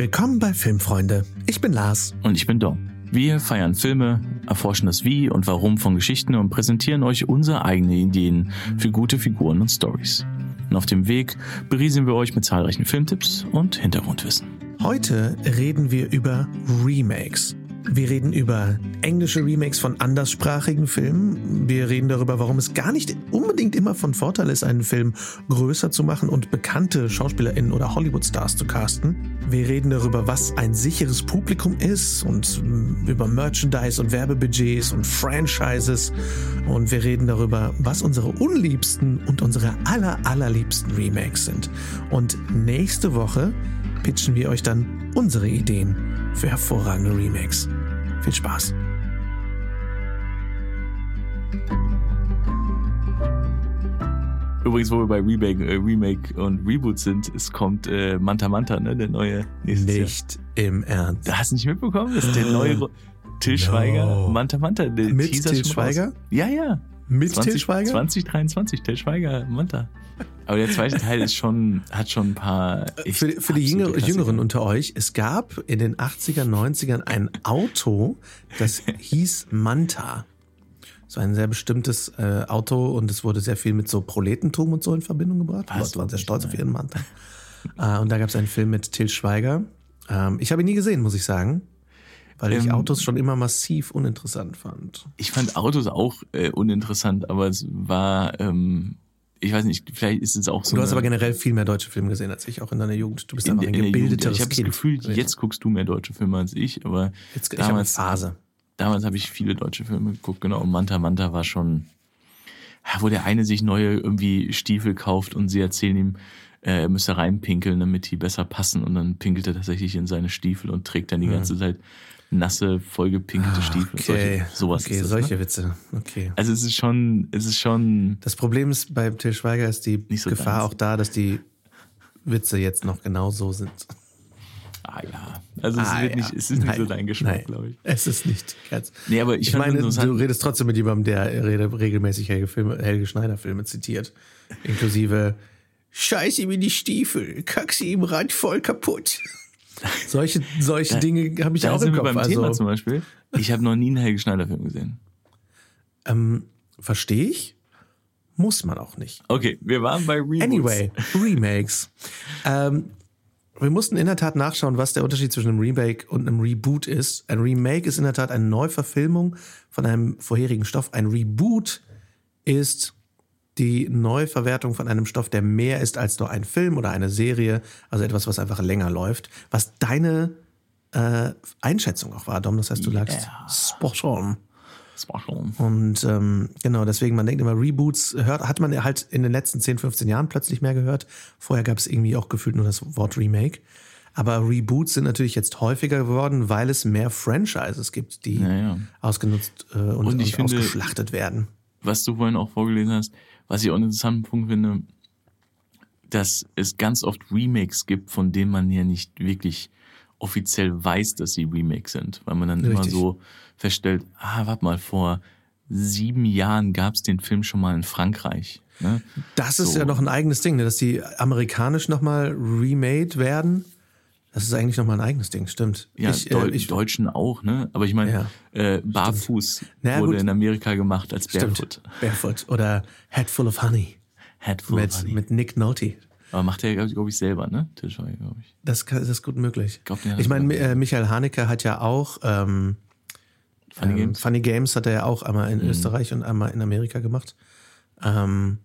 Willkommen bei Filmfreunde. Ich bin Lars. Und ich bin Dom. Wir feiern Filme, erforschen das Wie und Warum von Geschichten und präsentieren euch unsere eigenen Ideen für gute Figuren und Stories. Und auf dem Weg beriesen wir euch mit zahlreichen Filmtipps und Hintergrundwissen. Heute reden wir über Remakes. Wir reden über englische Remakes von anderssprachigen Filmen. Wir reden darüber, warum es gar nicht unbedingt immer von Vorteil ist, einen Film größer zu machen und bekannte SchauspielerInnen oder Hollywood-Stars zu casten. Wir reden darüber, was ein sicheres Publikum ist und über Merchandise und Werbebudgets und Franchises. Und wir reden darüber, was unsere unliebsten und unsere aller, allerliebsten Remakes sind. Und nächste Woche pitchen wir euch dann unsere Ideen für hervorragende Remakes. Viel Spaß! Übrigens, wo wir bei Remake, äh, Remake und Reboot sind, es kommt äh, Manta Manta, ne, der neue nächstes Nicht Jahr. im Ernst. Da hast du nicht mitbekommen? Das ist der neue Till Schweiger, no. Manta Manta. Der Mit Teaser Till Schweiger? Ja, ja. Mit 20, Till Schweiger? 2023, Till Schweiger, Manta. Aber der zweite Teil ist schon, hat schon ein paar. Für, für die Jüngere, Jüngeren unter euch, es gab in den 80er, 90ern ein Auto, das hieß Manta so ein sehr bestimmtes äh, Auto und es wurde sehr viel mit so Proletentum und so in Verbindung gebracht. Die Leute waren sehr stolz auf ihren Mantel. äh, und da gab es einen Film mit Till Schweiger. Ähm, ich habe ihn nie gesehen, muss ich sagen. Weil ich ähm, Autos schon immer massiv uninteressant fand. Ich fand Autos auch äh, uninteressant, aber es war, ähm, ich weiß nicht, vielleicht ist es auch so. Du hast aber generell viel mehr deutsche Filme gesehen als ich, auch in deiner Jugend. Du bist einfach ein gebildeteres Ich habe das Gefühl, jetzt guckst du mehr deutsche Filme als ich, aber jetzt, damals, ich Phase damals habe ich viele deutsche Filme geguckt, genau. Und Manta Manta war schon, wo der eine sich neue irgendwie Stiefel kauft und sie erzählen ihm, äh, er müsse reinpinkeln, damit die besser passen. Und dann pinkelt er tatsächlich in seine Stiefel und trägt dann die ganze Zeit nasse, vollgepinkelte Stiefel. Okay. Solche, sowas okay, das, solche ne? Witze. Okay. Also es ist schon, es ist schon. Das Problem ist bei Till Schweiger ist die so Gefahr ganz. auch da, dass die Witze jetzt noch genau so sind. Ah ja, also es, ah, wird ja. nicht, es ist nicht so dein Geschmack, glaube ich. Es ist nicht. Ganz. Nee, aber ich, ich meine, du redest trotzdem mit jemandem, der regelmäßig Helge, Filme, Helge Schneider Filme zitiert. Inklusive Scheiß ihm in die Stiefel, kack sie im Rand voll kaputt. Solche, solche da, Dinge habe ich auch im Kopf. Beim also, Thema zum Beispiel. Ich habe noch nie einen Helge Schneider Film gesehen. Ähm, Verstehe ich. Muss man auch nicht. Okay, wir waren bei Remakes. Anyway, Remakes. ähm, wir mussten in der Tat nachschauen, was der Unterschied zwischen einem Remake und einem Reboot ist. Ein Remake ist in der Tat eine Neuverfilmung von einem vorherigen Stoff. Ein Reboot ist die Neuverwertung von einem Stoff, der mehr ist als nur ein Film oder eine Serie, also etwas, was einfach länger läuft. Was deine äh, Einschätzung auch war, Dom, das heißt, du lagst yeah. spot on. Und ähm, genau, deswegen, man denkt immer, Reboots hört, hat man halt in den letzten 10, 15 Jahren plötzlich mehr gehört. Vorher gab es irgendwie auch gefühlt nur das Wort Remake. Aber Reboots sind natürlich jetzt häufiger geworden, weil es mehr Franchises gibt, die ja, ja. ausgenutzt äh, und, und, und finde, ausgeschlachtet werden. Was du vorhin auch vorgelesen hast, was ich auch einen interessanten Punkt finde, dass es ganz oft Remakes gibt, von denen man ja nicht wirklich offiziell weiß, dass sie Remakes sind, weil man dann Richtig. immer so feststellt, ah, warte mal, vor sieben Jahren gab es den Film schon mal in Frankreich. Ne? Das ist ja noch ein eigenes Ding, ne? dass die amerikanisch nochmal remade werden. Das ist eigentlich nochmal ein eigenes Ding, stimmt. Ja, ich, Deu äh, ich, Deutschen auch, ne? Aber ich meine, ja, äh, Barfuß naja, wurde gut. in Amerika gemacht als Barefoot. Stimmt. Barefoot oder Head Full of Honey. Head Full mit, of Honey. Mit Nick Nolte. Aber macht er, glaube ich, selber, ne? Tischweiger, glaube ich. Das, das ist gut möglich. Ich, glaub, ich meine, äh, Michael Haneke hat ja auch ähm, Funny, ähm, Games. Funny Games hat er ja auch einmal in mhm. Österreich und einmal in Amerika gemacht. Ähm,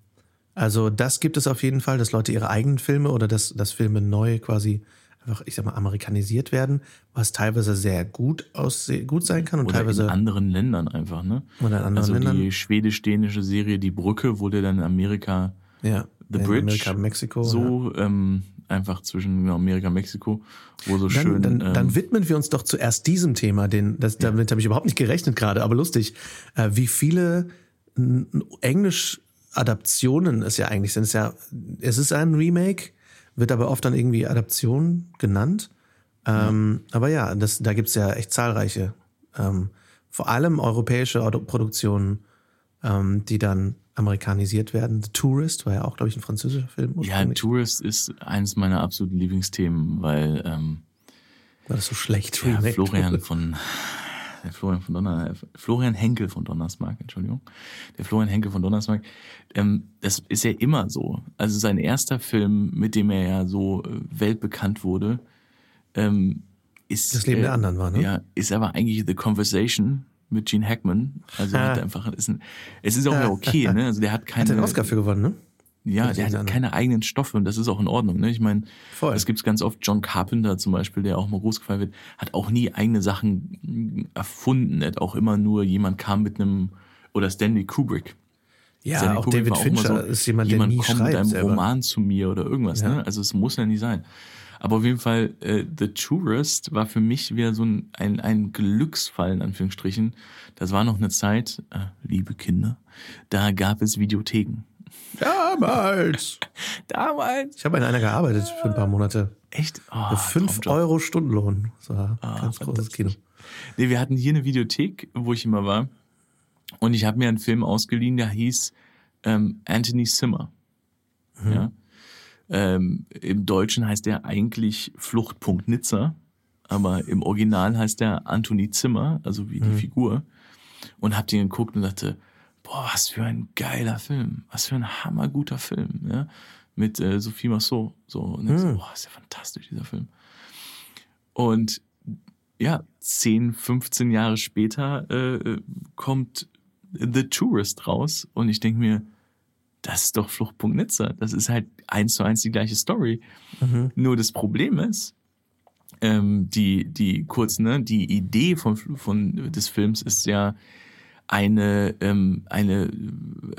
also das gibt es auf jeden Fall, dass Leute ihre eigenen Filme oder dass, dass Filme neu quasi einfach, ich sag mal, amerikanisiert werden, was teilweise sehr gut aus gut sein kann und oder teilweise in anderen Ländern einfach, ne? Oder in anderen also Ländern. die schwedisch-dänische Serie Die Brücke wurde dann in Amerika ja, The in Bridge Amerika, Mexiko, so ja. ähm, einfach zwischen Amerika und Mexiko, wo so dann, schön. Dann, ähm, dann widmen wir uns doch zuerst diesem Thema, den, das, ja. damit habe ich überhaupt nicht gerechnet gerade, aber lustig, äh, wie viele Englisch-Adaptionen es ja eigentlich sind. Es ist ja, es ist ein Remake, wird aber oft dann irgendwie Adaption genannt. Ähm, ja. Aber ja, das, da gibt's ja echt zahlreiche, ähm, vor allem europäische Produktionen, ähm, die dann amerikanisiert werden. The Tourist war ja auch, glaube ich, ein französischer Film. Ja, Tourist ist eines meiner absoluten Lieblingsthemen, weil ähm, War das so schlecht? Ja? Florian von der Florian von Donner, Florian Henkel von Donnersmark, Entschuldigung. Der Florian Henkel von Donnersmark. Ähm, das ist ja immer so. Also sein erster Film, mit dem er ja so äh, weltbekannt wurde, ähm, ist. Das Leben äh, der anderen war, ne? Ja, ist aber eigentlich The Conversation mit Gene Hackman. Also Ah. hat einfach, ist ein, es ist auch ja okay, ne? Also der hat keine. Hat er den Oscar für gewonnen, ne? Ja, der hat keine eigenen Stoffe und das ist auch in Ordnung. Ne? Ich meine, das gibt's ganz oft. John Carpenter zum Beispiel, der auch mal groß gefallen wird, hat auch nie eigene Sachen erfunden. Er hat auch immer nur jemand kam mit einem oder Stanley Kubrick. Ja, Stanley auch Kubrick David auch Fincher so, ist jemand, der jemand nie kommt schreibt mit einem selber. Roman zu mir oder irgendwas. Ja. Ne? Also es muss ja nicht sein. Aber auf jeden Fall, äh, The Tourist war für mich wieder so ein, ein, ein Glücksfall, in Anführungsstrichen. Das war noch eine Zeit, äh, liebe Kinder, da gab es Videotheken. Damals! Damals. Ich habe in einer gearbeitet für ein paar Monate. Echt? Oh, Für 5 Traumjob. Euro Stundenlohn. Das war ein ganz großes Kino. Nee, wir hatten hier eine Videothek, wo ich immer war. Und ich habe mir einen Film ausgeliehen, der hieß ähm, Anthony Zimmer. Ja. Ähm, Im Deutschen heißt der eigentlich Fluchtpunkt Nizza, aber im Original heißt der Anthony Zimmer, also wie die Figur. Und hab den geguckt und dachte, boah, was für ein geiler Film, was für ein hammerguter Film, ja. Mit äh, Sophie Massot. So, und ich so, boah, ist ja fantastisch, dieser Film. Und ja, 10, 15 Jahre später äh, kommt The Tourist raus und ich denke mir, das ist doch Fluchtpunkt Nizza. Das ist halt eins zu eins die gleiche Story. Nur das Problem ist, ähm, die, die kurz, ne, die Idee von, von, des Films ist ja eine, ähm, eine,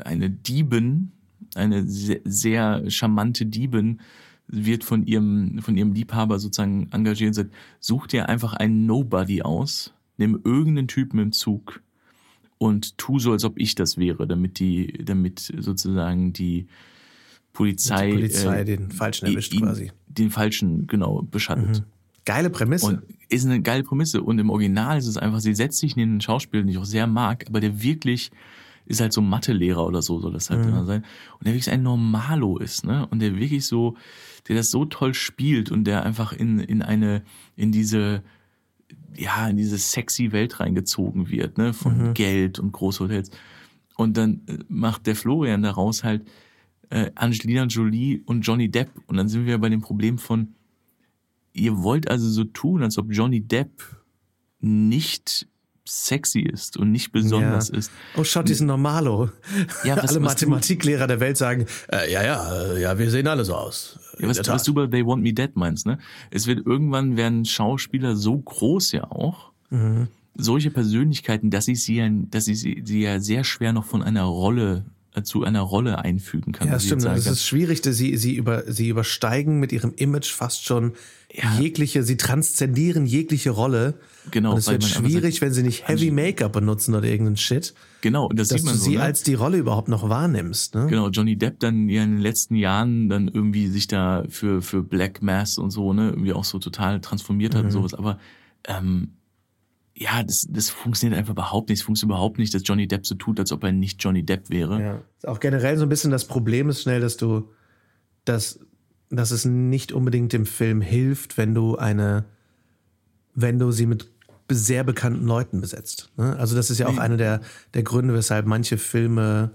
eine Diebin, eine sehr, sehr charmante Diebin, wird von ihrem, von ihrem Liebhaber sozusagen engagiert und sagt, such dir einfach einen Nobody aus, nimm irgendeinen Typen im Zug und tu so, als ob ich das wäre, damit die, damit sozusagen die Polizei, Die Polizei äh, den Falschen erwischt ihn- quasi. Den Falschen, genau, beschattet. Geile Prämisse. Und ist eine geile Prämisse. Und im Original ist es einfach, sie setzt sich neben einen Schauspieler, den ich auch sehr mag, aber der wirklich ist halt so Mathelehrer oder so, soll das halt immer sein. Und der wirklich ein Normalo ist, ne? Und der wirklich so, der das so toll spielt und der einfach in, in eine, in diese, ja, in diese sexy Welt reingezogen wird, ne? Von Geld und Großhotels. Und dann äh, macht der Florian daraus halt äh, Angelina Jolie und Johnny Depp. Und dann sind wir bei dem Problem von, ihr wollt also so tun, als ob Johnny Depp nicht sexy ist und nicht besonders ja. ist. Oh, schaut diesen Normalo. Ja, was- alle was du- Mathematiklehrer der Welt sagen, äh, ja, ja, äh, ja, wir sehen alle so aus. Ja, was, was du bei They Want Me Dead meinst, ne? Es wird irgendwann werden Schauspieler so groß ja auch, Mhm. solche Persönlichkeiten, dass ich sie ja, dass ich sie, sie ja sehr schwer noch von einer Rolle äh, zu einer Rolle einfügen kann. Ja, stimmt. sagen Es ist schwierig, dass sie, sie, über, sie übersteigen mit ihrem Image fast schon Ja. jegliche, sie transzendieren jegliche Rolle. Genau, Und es wird schwierig, sagt, wenn sie nicht Heavy Make-up benutzen oder irgendeinen Shit, Genau, und das dass sieht du man so, sie ne? als die Rolle überhaupt noch wahrnimmst. Ne? Genau, Johnny Depp dann ja in den letzten Jahren dann irgendwie sich da für, für Black Mass und so, ne, irgendwie auch so total transformiert hat und sowas. Aber ähm, ja, das, das funktioniert einfach überhaupt nicht. Es funktioniert überhaupt nicht, dass Johnny Depp so tut, als ob er nicht Johnny Depp wäre. Ja. Auch generell so ein bisschen das Problem ist schnell, dass du, dass, dass es nicht unbedingt dem Film hilft, wenn du eine, wenn du sie mit sehr bekannten Leuten besetzt. Ne? Also das ist ja auch einer der, der Gründe, weshalb manche Filme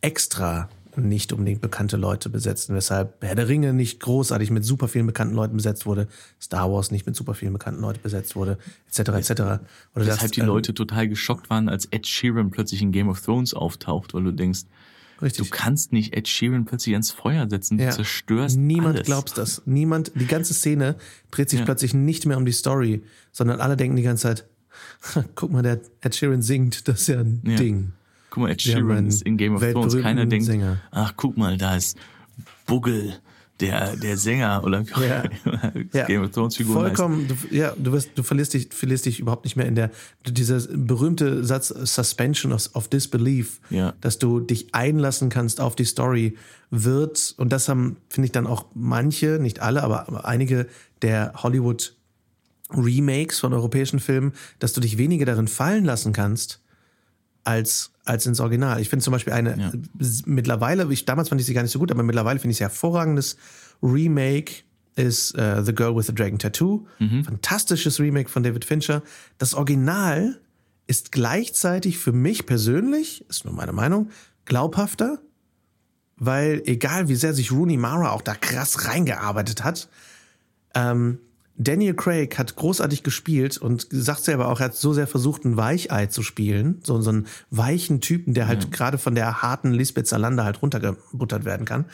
extra nicht unbedingt bekannte Leute besetzen, weshalb Herr der Ringe nicht großartig mit super vielen bekannten Leuten besetzt wurde, Star Wars nicht mit super vielen bekannten Leuten besetzt wurde, etc. etc. Oder Weshalb dass, die ähm, Leute total geschockt waren, als Ed Sheeran plötzlich in Game of Thrones auftaucht, weil du denkst, richtig. du kannst nicht Ed Sheeran plötzlich ans Feuer setzen, du Ja. zerstörst Niemand alles. glaubt das. Niemand, die ganze Szene dreht sich Ja. plötzlich nicht mehr um die Story, sondern alle denken die ganze Zeit, guck mal, der Ed Sheeran singt, das ist ja ein Ja. Ding. Guck mal, Ed Sheeran ist in Game of Thrones. Keiner denkt, Sänger. ach, guck mal, da ist Buggel, der, der Sänger oder Ja. Ja. Game of Thrones Figur. Vollkommen, du, ja, du wirst, du verlierst dich, verlierst dich überhaupt nicht mehr in der, dieser berühmte Satz Suspension of, of Disbelief, Ja. dass du dich einlassen kannst auf die Story, wird, und das haben, finde ich dann auch manche, nicht alle, aber einige der Hollywood Remakes von europäischen Filmen, dass du dich weniger darin fallen lassen kannst, als, als ins Original. Ich finde zum Beispiel eine, Ja. mittlerweile, ich, damals fand ich sie gar nicht so gut, aber mittlerweile finde ich sie hervorragendes Remake ist äh, The Girl with the Dragon Tattoo. Fantastisches Remake von David Fincher. Das Original ist gleichzeitig für mich persönlich, ist nur meine Meinung, glaubhafter, weil egal wie sehr sich Rooney Mara auch da krass reingearbeitet hat, ähm, Daniel Craig hat großartig gespielt und sagt selber auch, er hat so sehr versucht, ein Weichei zu spielen. So, so einen weichen Typen, der halt gerade von der harten Lisbeth Salander halt runtergebuttert werden kann.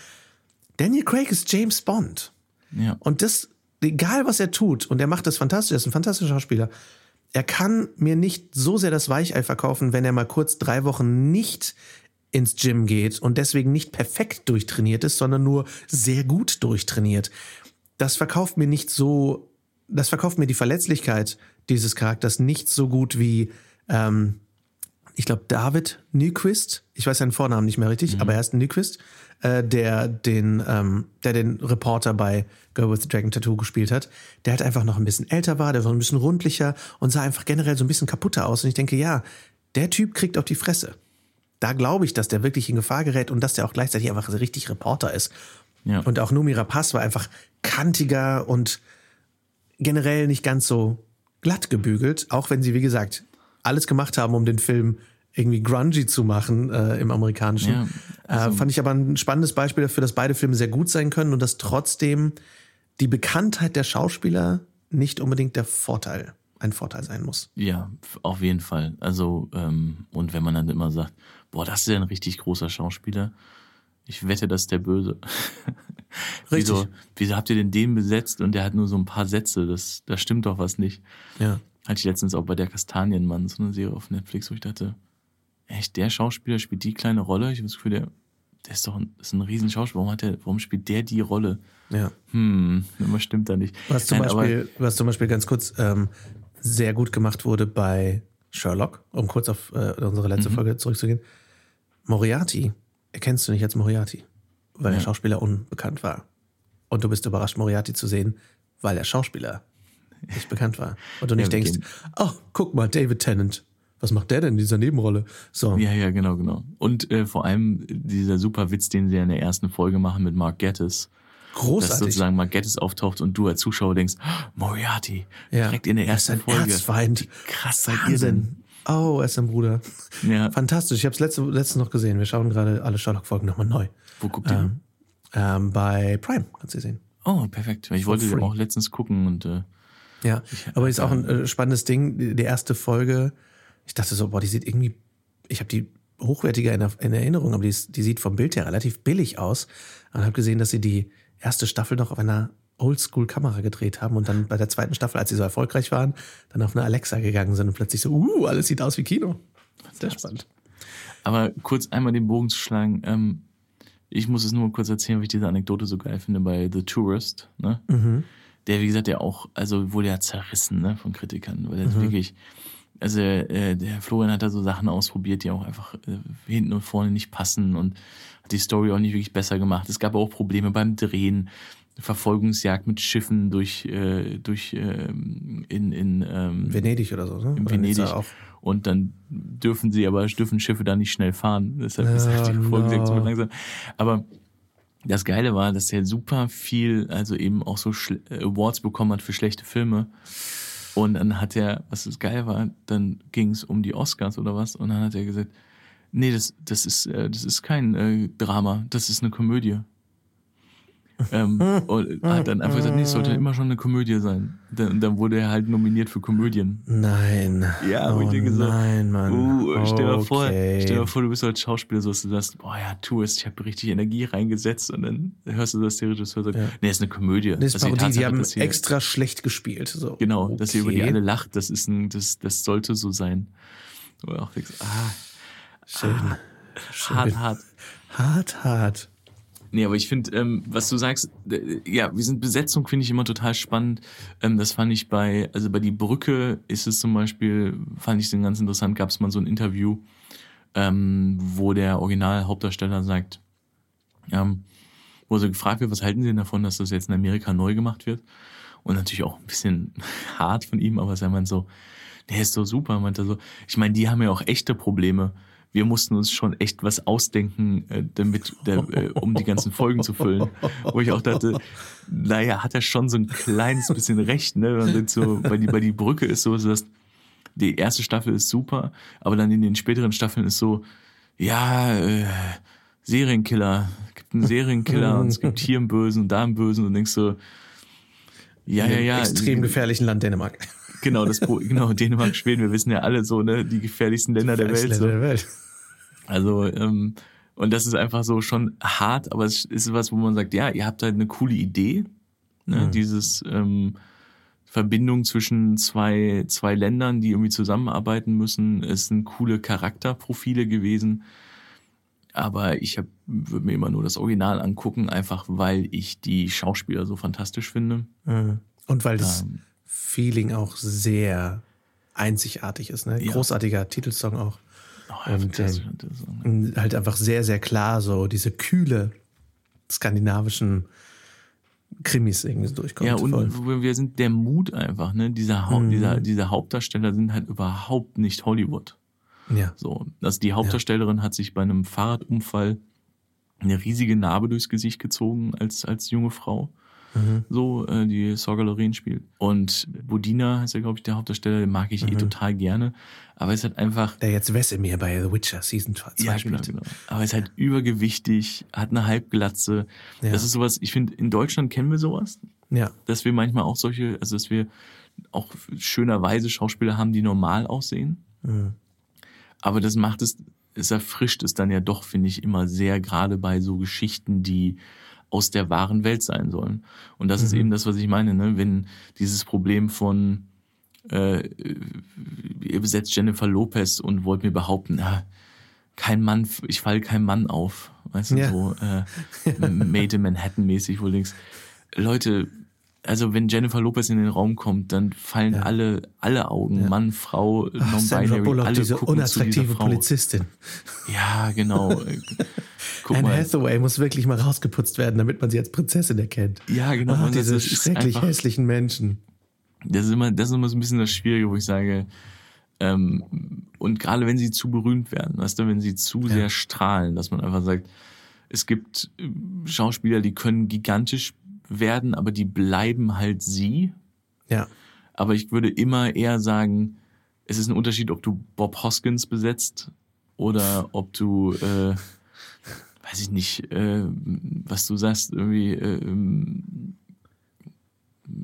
Daniel Craig ist James Bond. Ja. Und das, egal was er tut, und er macht das fantastisch, er ist ein fantastischer Schauspieler, er kann mir nicht so sehr das Weichei verkaufen, wenn er mal kurz drei Wochen nicht ins Gym geht und deswegen nicht perfekt durchtrainiert ist, sondern nur sehr gut durchtrainiert. Das verkauft mir nicht so, das verkauft mir die Verletzlichkeit dieses Charakters nicht so gut wie, ähm, ich glaube, David Nyquist, ich weiß seinen Vornamen nicht mehr richtig, aber er ist Nyquist, äh, der den, ähm, der den Reporter bei Girl with the Dragon Tattoo gespielt hat, der halt einfach noch ein bisschen älter war, der war ein bisschen rundlicher und sah einfach generell so ein bisschen kaputter aus. Und ich denke, ja, der Typ kriegt auf die Fresse. Da glaube ich, dass der wirklich in Gefahr gerät und dass der auch gleichzeitig einfach richtig Reporter ist. Ja. Und auch Numi Rapaz war einfach kantiger und generell nicht ganz so glatt gebügelt, auch wenn sie, wie gesagt, alles gemacht haben, um den Film irgendwie grungy zu machen äh, im amerikanischen. Ja, äh, fand ich aber ein spannendes Beispiel dafür, dass beide Filme sehr gut sein können und dass trotzdem die Bekanntheit der Schauspieler nicht unbedingt der Vorteil, ein Vorteil sein muss. Ja, auf jeden Fall. Also, ähm, und wenn man dann immer sagt, boah, das ist ja ein richtig großer Schauspieler, ich wette, das ist der Böse. wieso, Richtig. wieso habt ihr denn den besetzt und der hat nur so ein paar Sätze? Das, da stimmt doch was nicht. Ja. Hatte ich letztens auch bei der Kastanienmann, so eine Serie auf Netflix, wo ich dachte, echt, der Schauspieler spielt die kleine Rolle? Ich habe das Gefühl, der, der ist doch ein, ist ein riesen Schauspieler. Warum, hat der, warum spielt der die Rolle? Ja. Hm, immer stimmt da nicht. Was zum, Nein, aber- Beispiel, was zum Beispiel ganz kurz ähm, sehr gut gemacht wurde bei Sherlock, um kurz auf äh, unsere letzte Mhm. Folge zurückzugehen. Moriarty erkennst du nicht als Moriarty, weil der Ja. Schauspieler unbekannt war. Und du bist überrascht, Moriarty zu sehen, weil der Schauspieler nicht bekannt war. Und du nicht wir denkst, gehen- oh, guck mal, David Tennant. Was macht der denn in dieser Nebenrolle? So, Ja, ja, genau, genau. Und äh, vor allem dieser super Witz, den sie ja in der ersten Folge machen mit Mark Gettis. Dass großartig. sozusagen Mark Gettis auftaucht und du als Zuschauer denkst, "Oh, Moriarty, Ja. direkt in der Er ist ersten ein Folge. Erzfeind. Wie krass seid ihr denn? Oh, er ist ein Bruder. Ja. Fantastisch. Ich habe es letzte, letztens noch gesehen. Wir schauen gerade alle Sherlock-Folgen nochmal neu. Wo guckt ihr? Ähm, ähm, bei Prime kannst du sehen. Oh, perfekt. Ich wollte free. den auch letztens gucken und äh, Ja, aber ist auch ein äh, spannendes Ding. Die, erste Folge, ich dachte so, boah, die sieht irgendwie, ich habe die hochwertiger in, in Erinnerung, aber die, ist, die sieht vom Bild her relativ billig aus. Und habe gesehen, dass sie die erste Staffel noch auf einer Oldschool-Kamera gedreht haben und dann bei der zweiten Staffel, als sie so erfolgreich waren, dann auf eine Alexa gegangen sind und plötzlich so, uh, alles sieht aus wie Kino. Sehr spannend. Aber kurz einmal den Bogen zu schlagen, ähm, ich muss es nur kurz erzählen, weil ich diese Anekdote so geil finde bei The Tourist, ne? Der, wie gesagt, der auch, also wurde ja zerrissen, ne, von Kritikern, weil er wirklich, also äh, der Florian hat da so Sachen ausprobiert, die auch einfach äh, hinten und vorne nicht passen und hat die Story auch nicht wirklich besser gemacht. Es gab auch Probleme beim Drehen, Verfolgungsjagd mit Schiffen durch, äh, durch ähm, in, in ähm, Venedig oder so, ne? in Venedig. Auch. Und dann dürfen sie aber, dürfen Schiffe da nicht schnell fahren. Deshalb ist halt die Oh, Folgensektion no. langsam. Aber das Geile war, dass er super viel, also eben auch so Schle- Awards bekommen hat für schlechte Filme. Und dann hat er, was das geil war, dann ging es um die Oscars oder was. Und dann hat er gesagt, nee, das, das ist, äh, das ist kein äh, Drama, das ist eine Komödie. Ähm, und hat dann einfach gesagt, nee, es sollte immer schon eine Komödie sein. Dann, dann wurde er halt nominiert für Komödien. Nein. Ja, oh, ich denke so, nein, Mann. Uh, stell, dir vor, Okay. stell dir mal vor, du bist als Schauspieler so, dass du sagst, boah ja, tu es, ich habe richtig Energie reingesetzt und dann hörst du, dass der Regisseur sagt, Ja. nee, ist eine Komödie. Das ist die Parodie, die Tatsache, haben hier- extra schlecht gespielt. So. Genau, dass ihr über die Okay. alle lacht, das ist ein, das, das sollte so sein. Wo auch denkst, ah, Schön. hart, hart. Hart, hart. Nee, aber ich finde, ähm, was du sagst, äh, ja, wir sind Besetzung finde ich immer total spannend. Ähm, das fand ich bei, also bei die Brücke ist es zum Beispiel, fand ich den ganz interessant, gab es mal so ein Interview, ähm, wo der Original-Hauptdarsteller sagt, ähm, wo so gefragt wird, was halten Sie denn davon, dass das jetzt in Amerika neu gemacht wird? Und natürlich auch ein bisschen hart von ihm, aber er meint so, der ist so super, meint er so. Ich meine, die haben ja auch echte Probleme, wir mussten uns schon echt was ausdenken, äh, damit, der, äh, um die ganzen Folgen zu füllen. Wo ich auch dachte, naja, hat er schon so ein kleines bisschen recht, ne? Und so, weil die, weil die Brücke ist so, dass die erste Staffel ist super, aber dann in den späteren Staffeln ist so, ja, äh, Serienkiller, es gibt einen Serienkiller und es gibt hier einen Bösen und da einen Bösen und denkst so, ja, ja, ja. Extrem gefährlichen Land Dänemark. Genau, das, genau, Dänemark, Schweden, wir wissen ja alle so, ne, die gefährlichsten Länder der Welt. So. Der Welt. Also, ähm, und das ist einfach so schon hart, aber es ist was, wo man sagt, ja, ihr habt halt eine coole Idee, ne, mhm. dieses ähm, Verbindung zwischen zwei, zwei Ländern, die irgendwie zusammenarbeiten müssen. Es sind coole Charakterprofile gewesen. Aber ich würde mir immer nur das Original angucken, einfach weil ich die Schauspieler so fantastisch finde. Mhm. Und weil das ähm, Feeling auch sehr einzigartig ist. Ne? Großartiger ja. Titelsong auch. Oh, und ähm, halt einfach sehr, sehr klar so diese kühle skandinavischen Krimis irgendwie durchkommt. Ja, und voll. wir sind der Mut einfach, ne? Dieser, Haupt, mhm. dieser, diese Hauptdarsteller sind halt überhaupt nicht Hollywood. Ja. So, also die Hauptdarstellerin ja. hat sich bei einem Fahrradunfall eine riesige Narbe durchs Gesicht gezogen als, als junge Frau mhm. so, äh, die Sorga Lorraine spielt. Und Bodina heißt ja, glaube ich, der Hauptdarsteller, den mag ich eh mhm. eh total gerne. Aber es ist halt einfach. Der jetzt Wesemir bei The Witcher Season 2 ja, spielt. Genau, genau. Aber es ist halt übergewichtig, hat eine Halbglatze. Ja. Das ist sowas, ich finde, in Deutschland kennen wir sowas. Ja. Dass wir manchmal auch solche, also dass wir auch schönerweise Schauspieler haben, die normal aussehen. Mhm. Aber das macht es, es erfrischt es dann ja doch, finde ich, immer sehr, gerade bei so Geschichten, die aus der wahren Welt sein sollen. Und das mhm. ist eben das, was ich meine, ne? wenn dieses Problem von äh, ihr besetzt Jennifer Lopez und wollt mir behaupten, na, kein Mann, ich falle kein Mann auf, weißt du, ja. so äh, Made in Manhattan mäßig, wo links. Leute, also wenn Jennifer Lopez in den Raum kommt, dann fallen ja. alle alle Augen, ja. Mann, Frau, non-binary, alle diese gucken unattraktive zu Polizistin. Ja, genau. Guck Anne mal. Hathaway muss wirklich mal rausgeputzt werden, damit man sie als Prinzessin erkennt. Ja, genau. Oh, diese schrecklich einfach, hässlichen Menschen. Das ist immer, das ist immer so ein bisschen das Schwierige, wo ich sage, ähm, und gerade wenn sie zu berühmt werden, weißt du, wenn sie zu ja. sehr strahlen, dass man einfach sagt, es gibt äh, Schauspieler, die können gigantisch werden, aber die bleiben halt sie. Ja. Aber ich würde immer eher sagen, es ist ein Unterschied, ob du Bob Hoskins besetzt oder ob du, äh, weiß ich nicht, äh, was du sagst, irgendwie äh, ähm,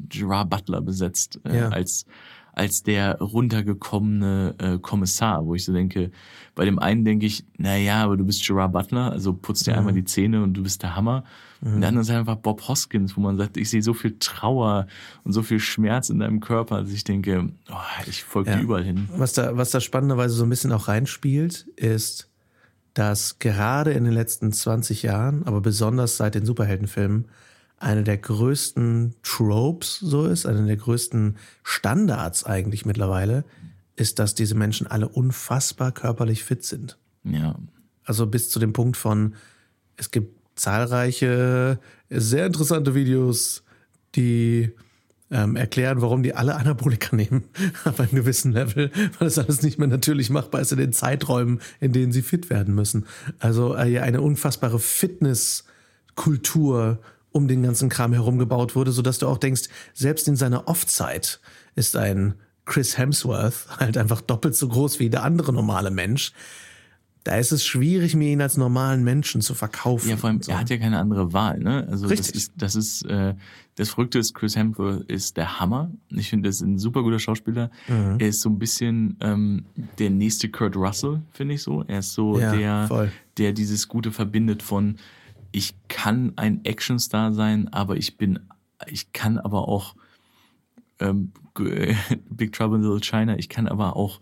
Gerard Butler besetzt äh, ja. als als der runtergekommene äh, Kommissar, wo ich so denke, bei dem einen denke ich, na ja, aber du bist Gerard Butler, also putzt dir mhm. einmal die Zähne und du bist der Hammer. Mhm. Und der andere ist einfach Bob Hoskins, wo man sagt, ich sehe so viel Trauer und so viel Schmerz in deinem Körper, dass ich denke, oh, ich folge ja. dir überall hin. Was da, was da spannenderweise so ein bisschen auch reinspielt, ist, dass gerade in den letzten 20 Jahren, aber besonders seit den Superheldenfilmen, eine der größten Tropes so ist, eine der größten Standards eigentlich mittlerweile, ist, dass diese Menschen alle unfassbar körperlich fit sind. Ja. Also bis zu dem Punkt von, es gibt zahlreiche, sehr interessante Videos, die ähm, erklären, warum die alle Anabolika nehmen, auf einem gewissen Level, weil das alles nicht mehr natürlich machbar ist in den Zeiträumen, in denen sie fit werden müssen. Also äh, eine unfassbare Fitnesskultur um den ganzen Kram herum gebaut wurde, sodass du auch denkst, selbst in seiner Off-Zeit ist ein Chris Hemsworth halt einfach doppelt so groß wie der andere normale Mensch. Da ist es schwierig, mir ihn als normalen Menschen zu verkaufen. Ja, vor allem, so. er hat ja keine andere Wahl, ne? Also Richtig. das ist, das ist, äh, das Verrückte ist, Chris Hemsworth ist der Hammer. Ich finde, das ist ein super guter Schauspieler. Mhm. Er ist so ein bisschen ähm, der nächste Kurt Russell, finde ich so. Er ist so ja, der, voll. der dieses Gute verbindet von ich kann ein Actionstar sein, aber ich bin, ich kann aber auch ähm, Big Trouble in Little China, ich kann aber auch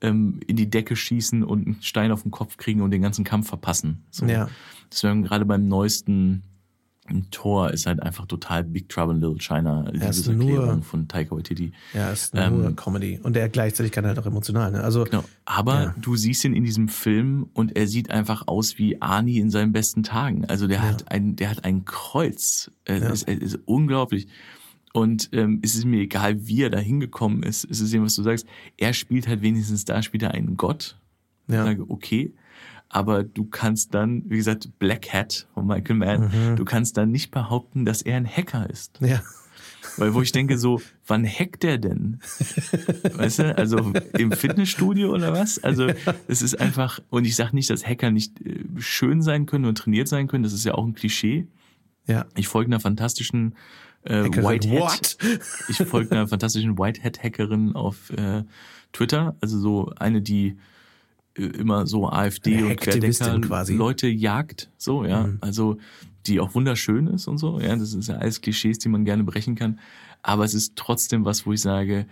ähm, in die Decke schießen und einen Stein auf den Kopf kriegen und den ganzen Kampf verpassen. So. Ja. Deswegen gerade beim neuesten Tor ist halt einfach total Big Trouble in Little China, ja, Erklärung von Taika Waititi. Ja, ist nur ähm, Comedy. Und er gleichzeitig kann halt auch emotional. Ne? Also, genau. Aber ja. du siehst ihn in diesem Film und er sieht einfach aus wie Arnie in seinen besten Tagen. Also der ja. hat ein, der hat ein Kreuz. Es ja. ist, ist, unglaublich. Und ähm, es ist mir egal, wie er da hingekommen ist. Es ist eben, was du sagst. Er spielt halt wenigstens da, spielt er einen Gott. Ja. Ich sage, okay. Aber du kannst dann, wie gesagt, Black Hat von Michael Mann, Mhm. du kannst dann nicht behaupten, dass er ein Hacker ist. Ja. Weil wo ich denke so, wann hackt der denn? Weißt du, also im Fitnessstudio oder was? Also es ist einfach, und ich sage nicht, dass Hacker nicht äh, schön sein können und trainiert sein können, das ist ja auch ein Klischee. Ja. Ich folge einer fantastischen äh, Hackerin, Whitehead. what? Ich folge einer fantastischen Whitehead-Hackerin auf äh, Twitter, also so eine, die immer so AfD Eine und Querdenker quasi. Leute jagt, so ja, Mhm. also die auch wunderschön ist und so, ja, das ist ja alles Klischees, die man gerne brechen kann, aber es ist trotzdem was, wo ich sage,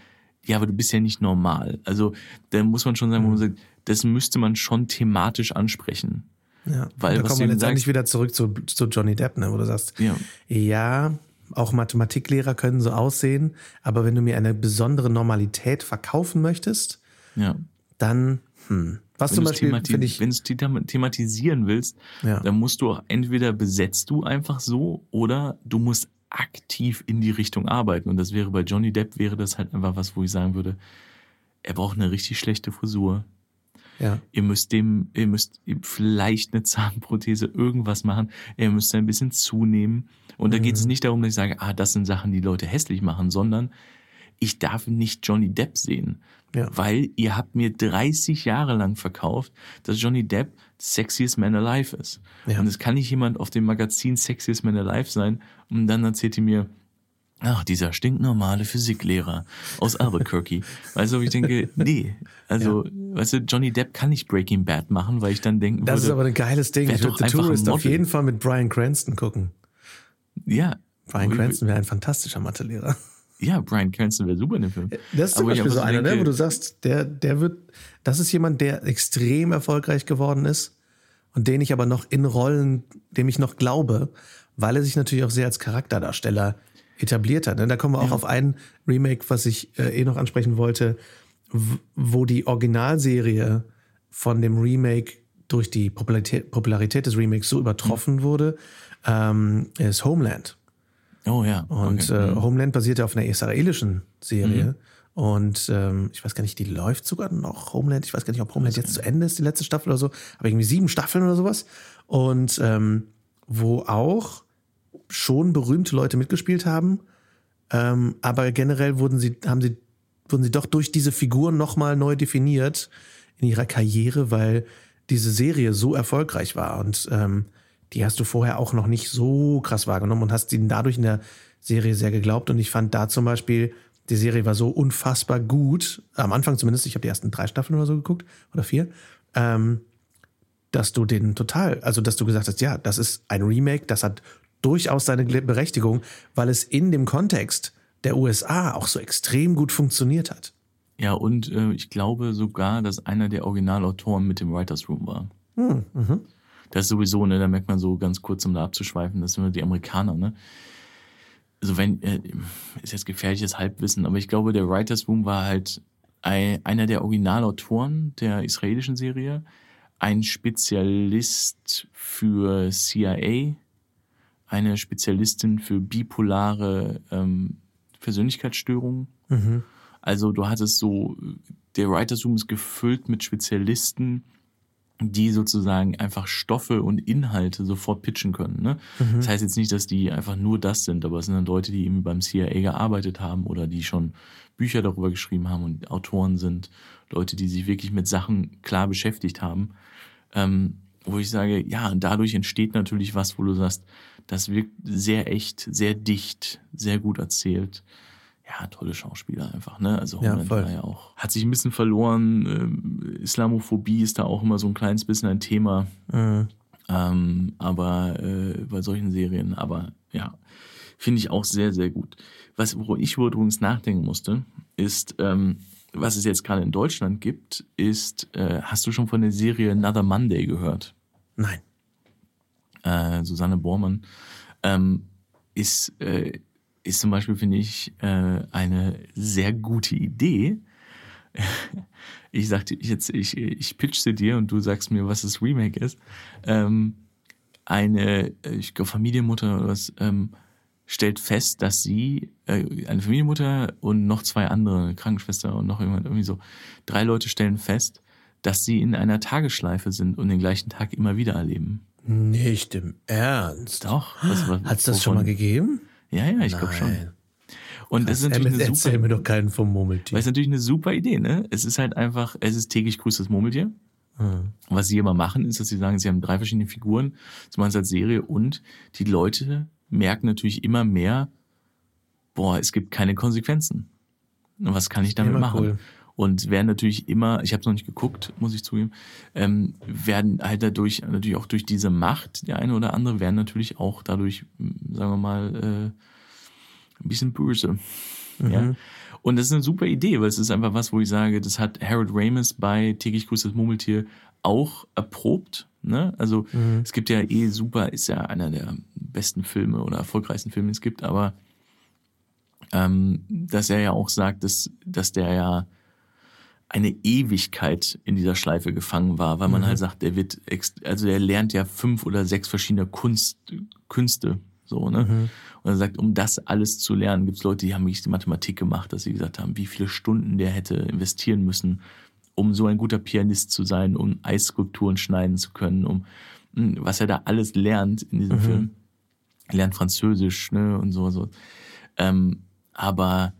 ja, aber du bist ja nicht normal. Also da muss man schon sagen, wo man Mhm. sagt, das müsste man schon thematisch ansprechen. Ja. Weil, da was kommen wir letztendlich sagst- wieder zurück zu, zu Johnny Depp, ne, wo du sagst, Ja, ja, auch Mathematiklehrer können so aussehen, aber wenn du mir eine besondere Normalität verkaufen möchtest, ja. dann, hm. Was Wenn zum du es Beispiel, finde ich, wenn du es thema- thematisieren willst, Ja. dann musst du auch entweder besetzt du einfach so oder du musst aktiv in die Richtung arbeiten. Und das wäre bei Johnny Depp wäre das halt einfach was, wo ich sagen würde, er braucht eine richtig schlechte Frisur. ja, Ihr müsst dem, ihr müsst ihm vielleicht eine Zahnprothese, irgendwas machen. Er müsste ein bisschen zunehmen. Und da geht Mhm. es nicht darum, dass ich sage, ah, das sind Sachen, die Leute hässlich machen, sondern ich darf nicht Johnny Depp sehen. Ja. Weil ihr habt mir 30 Jahre lang verkauft, dass Johnny Depp Sexiest Man Alive ist. Ja. Und es kann nicht jemand auf dem Magazin Sexiest Man Alive sein und dann erzählt ihr mir, ach, dieser stinknormale Physiklehrer aus Albuquerque. weißt du, ich denke, nee. Also, weißt du, Johnny Depp kann nicht Breaking Bad machen, weil ich dann denken das ist würde, aber ein geiles Ding. Ich würde The Tourist auf jeden Fall mit Brian Cranston gucken. ja. Brian Cranston wäre ein fantastischer Mathelehrer. Ja, Brian Cranston wäre super in dem Film. Das ist zum Aber Beispiel so einer, ne, denke- wo du sagst, der, der wird, das ist jemand, der extrem erfolgreich geworden ist und den ich aber noch in Rollen, dem ich noch glaube, weil er sich natürlich auch sehr als Charakterdarsteller etabliert hat. ne? Da kommen wir auch auf ein Remake, was ich äh, eh noch ansprechen wollte, wo die Originalserie von dem Remake durch die Popularität, Popularität des Remakes so übertroffen wurde, ähm, ist Homeland. Oh ja. Und okay. äh, Homeland basiert ja auf einer israelischen Serie. Und ähm, ich weiß gar nicht, die läuft sogar noch, Homeland. Ich weiß gar nicht, ob Homeland jetzt zu Ende ist, die letzte Staffel oder so. Aber irgendwie sieben Staffeln oder sowas. Und ähm, wo auch schon berühmte Leute mitgespielt haben. Ähm, aber generell wurden sie, haben sie, wurden sie doch durch diese Figuren nochmal neu definiert in ihrer Karriere, weil diese Serie so erfolgreich war. Und ähm, die hast du vorher auch noch nicht so krass wahrgenommen und hast ihnen dadurch in der Serie sehr geglaubt. Und ich fand da zum Beispiel, die Serie war so unfassbar gut, am Anfang zumindest, ich habe die ersten drei Staffeln oder so geguckt, oder vier, ähm, dass du den total, also dass du gesagt hast, ja, das ist ein Remake, das hat durchaus seine Berechtigung, weil es in dem Kontext der USA auch so extrem gut funktioniert hat. Ja, und äh, ich glaube sogar, dass einer der Originalautoren mit dem Writers Room war. Hm, mhm. Das ist sowieso, ne, da merkt man so ganz kurz, um da abzuschweifen, das sind nur die Amerikaner, ne? Also wenn, äh, ist jetzt gefährliches Halbwissen, aber ich glaube, der Writers Room war halt ein, einer der Originalautoren der israelischen Serie, ein Spezialist für CIA, eine Spezialistin für bipolare ähm, Persönlichkeitsstörungen. Mhm. Also du hattest so, der Writers Room ist gefüllt mit Spezialisten, die sozusagen einfach Stoffe und Inhalte sofort pitchen können. Ne? Mhm. Das heißt jetzt nicht, dass die einfach nur das sind, aber es sind dann Leute, die eben beim CIA gearbeitet haben oder die schon Bücher darüber geschrieben haben und Autoren sind, Leute, die sich wirklich mit Sachen klar beschäftigt haben. Ähm, wo ich sage, ja, dadurch entsteht natürlich was, wo du sagst, das wirkt sehr echt, sehr dicht, sehr gut erzählt. Ja, tolle Schauspieler einfach, ne? Also Ja, war ja auch. Hat sich ein bisschen verloren. Ähm, Islamophobie ist da auch immer so ein kleines bisschen ein Thema. Mhm. Ähm, aber äh, bei solchen Serien, aber ja, finde ich auch sehr, sehr gut. Was, wo ich übrigens nachdenken musste, ist, ähm, was es jetzt gerade in Deutschland gibt, ist, äh, hast du schon von der Serie Another Monday gehört? Nein. Äh, Susanne Bormann ähm, ist, äh, ist zum Beispiel, finde ich, äh, eine sehr gute Idee. Ich sagte jetzt, ich, ich pitch sie dir und du sagst mir, was das Remake ist. Ähm, eine, ich glaube, Familienmutter oder was, ähm, stellt fest, dass sie, äh, eine Familienmutter und noch zwei andere, eine Krankenschwester und noch jemand, irgendwie so, drei Leute stellen fest, dass sie in einer Tagesschleife sind und den gleichen Tag immer wieder erleben. Nicht im Ernst. Doch. Was, was, Hat es das schon mal gegeben? Ja, ja, ich glaube schon. Und das ist natürlich eine super, mir doch keinen vom Murmeltier. weil es natürlich eine super Idee, ne? Es ist halt einfach, es ist täglich grüßt das Murmeltier. Hm. Was sie immer machen, ist, dass sie sagen, sie haben drei verschiedene Figuren, sie machen es als Serie und die Leute merken natürlich immer mehr, boah, es gibt keine Konsequenzen. Und was kann ich damit Immer machen? cool. Und werden natürlich immer, ich habe es noch nicht geguckt, muss ich zugeben, ähm, werden halt dadurch, natürlich auch durch diese Macht, der eine oder andere, werden natürlich auch dadurch, mh, sagen wir mal, äh, ein bisschen böse. Ja. Und das ist eine super Idee, weil es ist einfach was, wo ich sage, das hat Harold Ramis bei täglich grüßt das Murmeltier auch erprobt. Ne? Also es gibt ja eh super, ist ja einer der besten Filme oder erfolgreichsten Filme, die es gibt, aber ähm, dass er ja auch sagt, dass, dass der ja eine Ewigkeit in dieser Schleife gefangen war, weil man halt sagt, der wird, also der lernt ja fünf oder sechs verschiedene Kunst, Künste, so, ne? Und er sagt, um das alles zu lernen, gibt's Leute, die haben wirklich die Mathematik gemacht, dass sie gesagt haben, wie viele Stunden der hätte investieren müssen, um so ein guter Pianist zu sein, um Eisskulpturen schneiden zu können, um mh, was er da alles lernt in diesem Film. Er lernt Französisch, ne, und so, so. Ähm, aber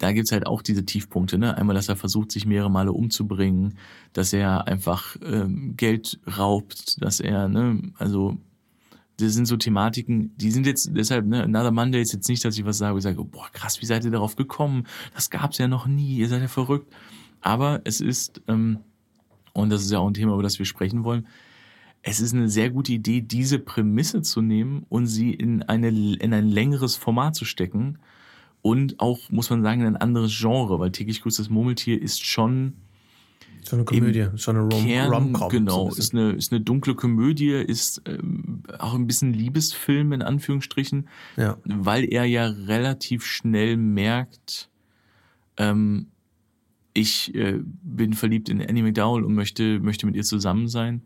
da gibt's halt auch diese Tiefpunkte. Ne? Einmal, dass er versucht, sich mehrere Male umzubringen, dass er einfach ähm, Geld raubt, dass er, ne, also das sind so Thematiken, die sind jetzt deshalb, ne, Another Monday ist jetzt nicht, dass ich was sage, wo ich sage, boah, krass, wie seid ihr darauf gekommen? Das gab's ja noch nie, ihr seid ja verrückt. Aber es ist, ähm, und das ist ja auch ein Thema, über das wir sprechen wollen, es ist eine sehr gute Idee, diese Prämisse zu nehmen und sie in, eine, in ein längeres Format zu stecken. Und auch, muss man sagen, in ein anderes Genre, weil täglich grüßt das Murmeltier ist schon Schon eine Komödie, schon eine Rom Kern, Rom-Com. so genau, ein ist bisschen. eine, ist eine dunkle Komödie, ist ähm, auch ein bisschen Liebesfilm in Anführungsstrichen, Ja. weil er ja relativ schnell merkt, ähm, ich äh, bin verliebt in Annie McDowell und möchte, möchte mit ihr zusammen sein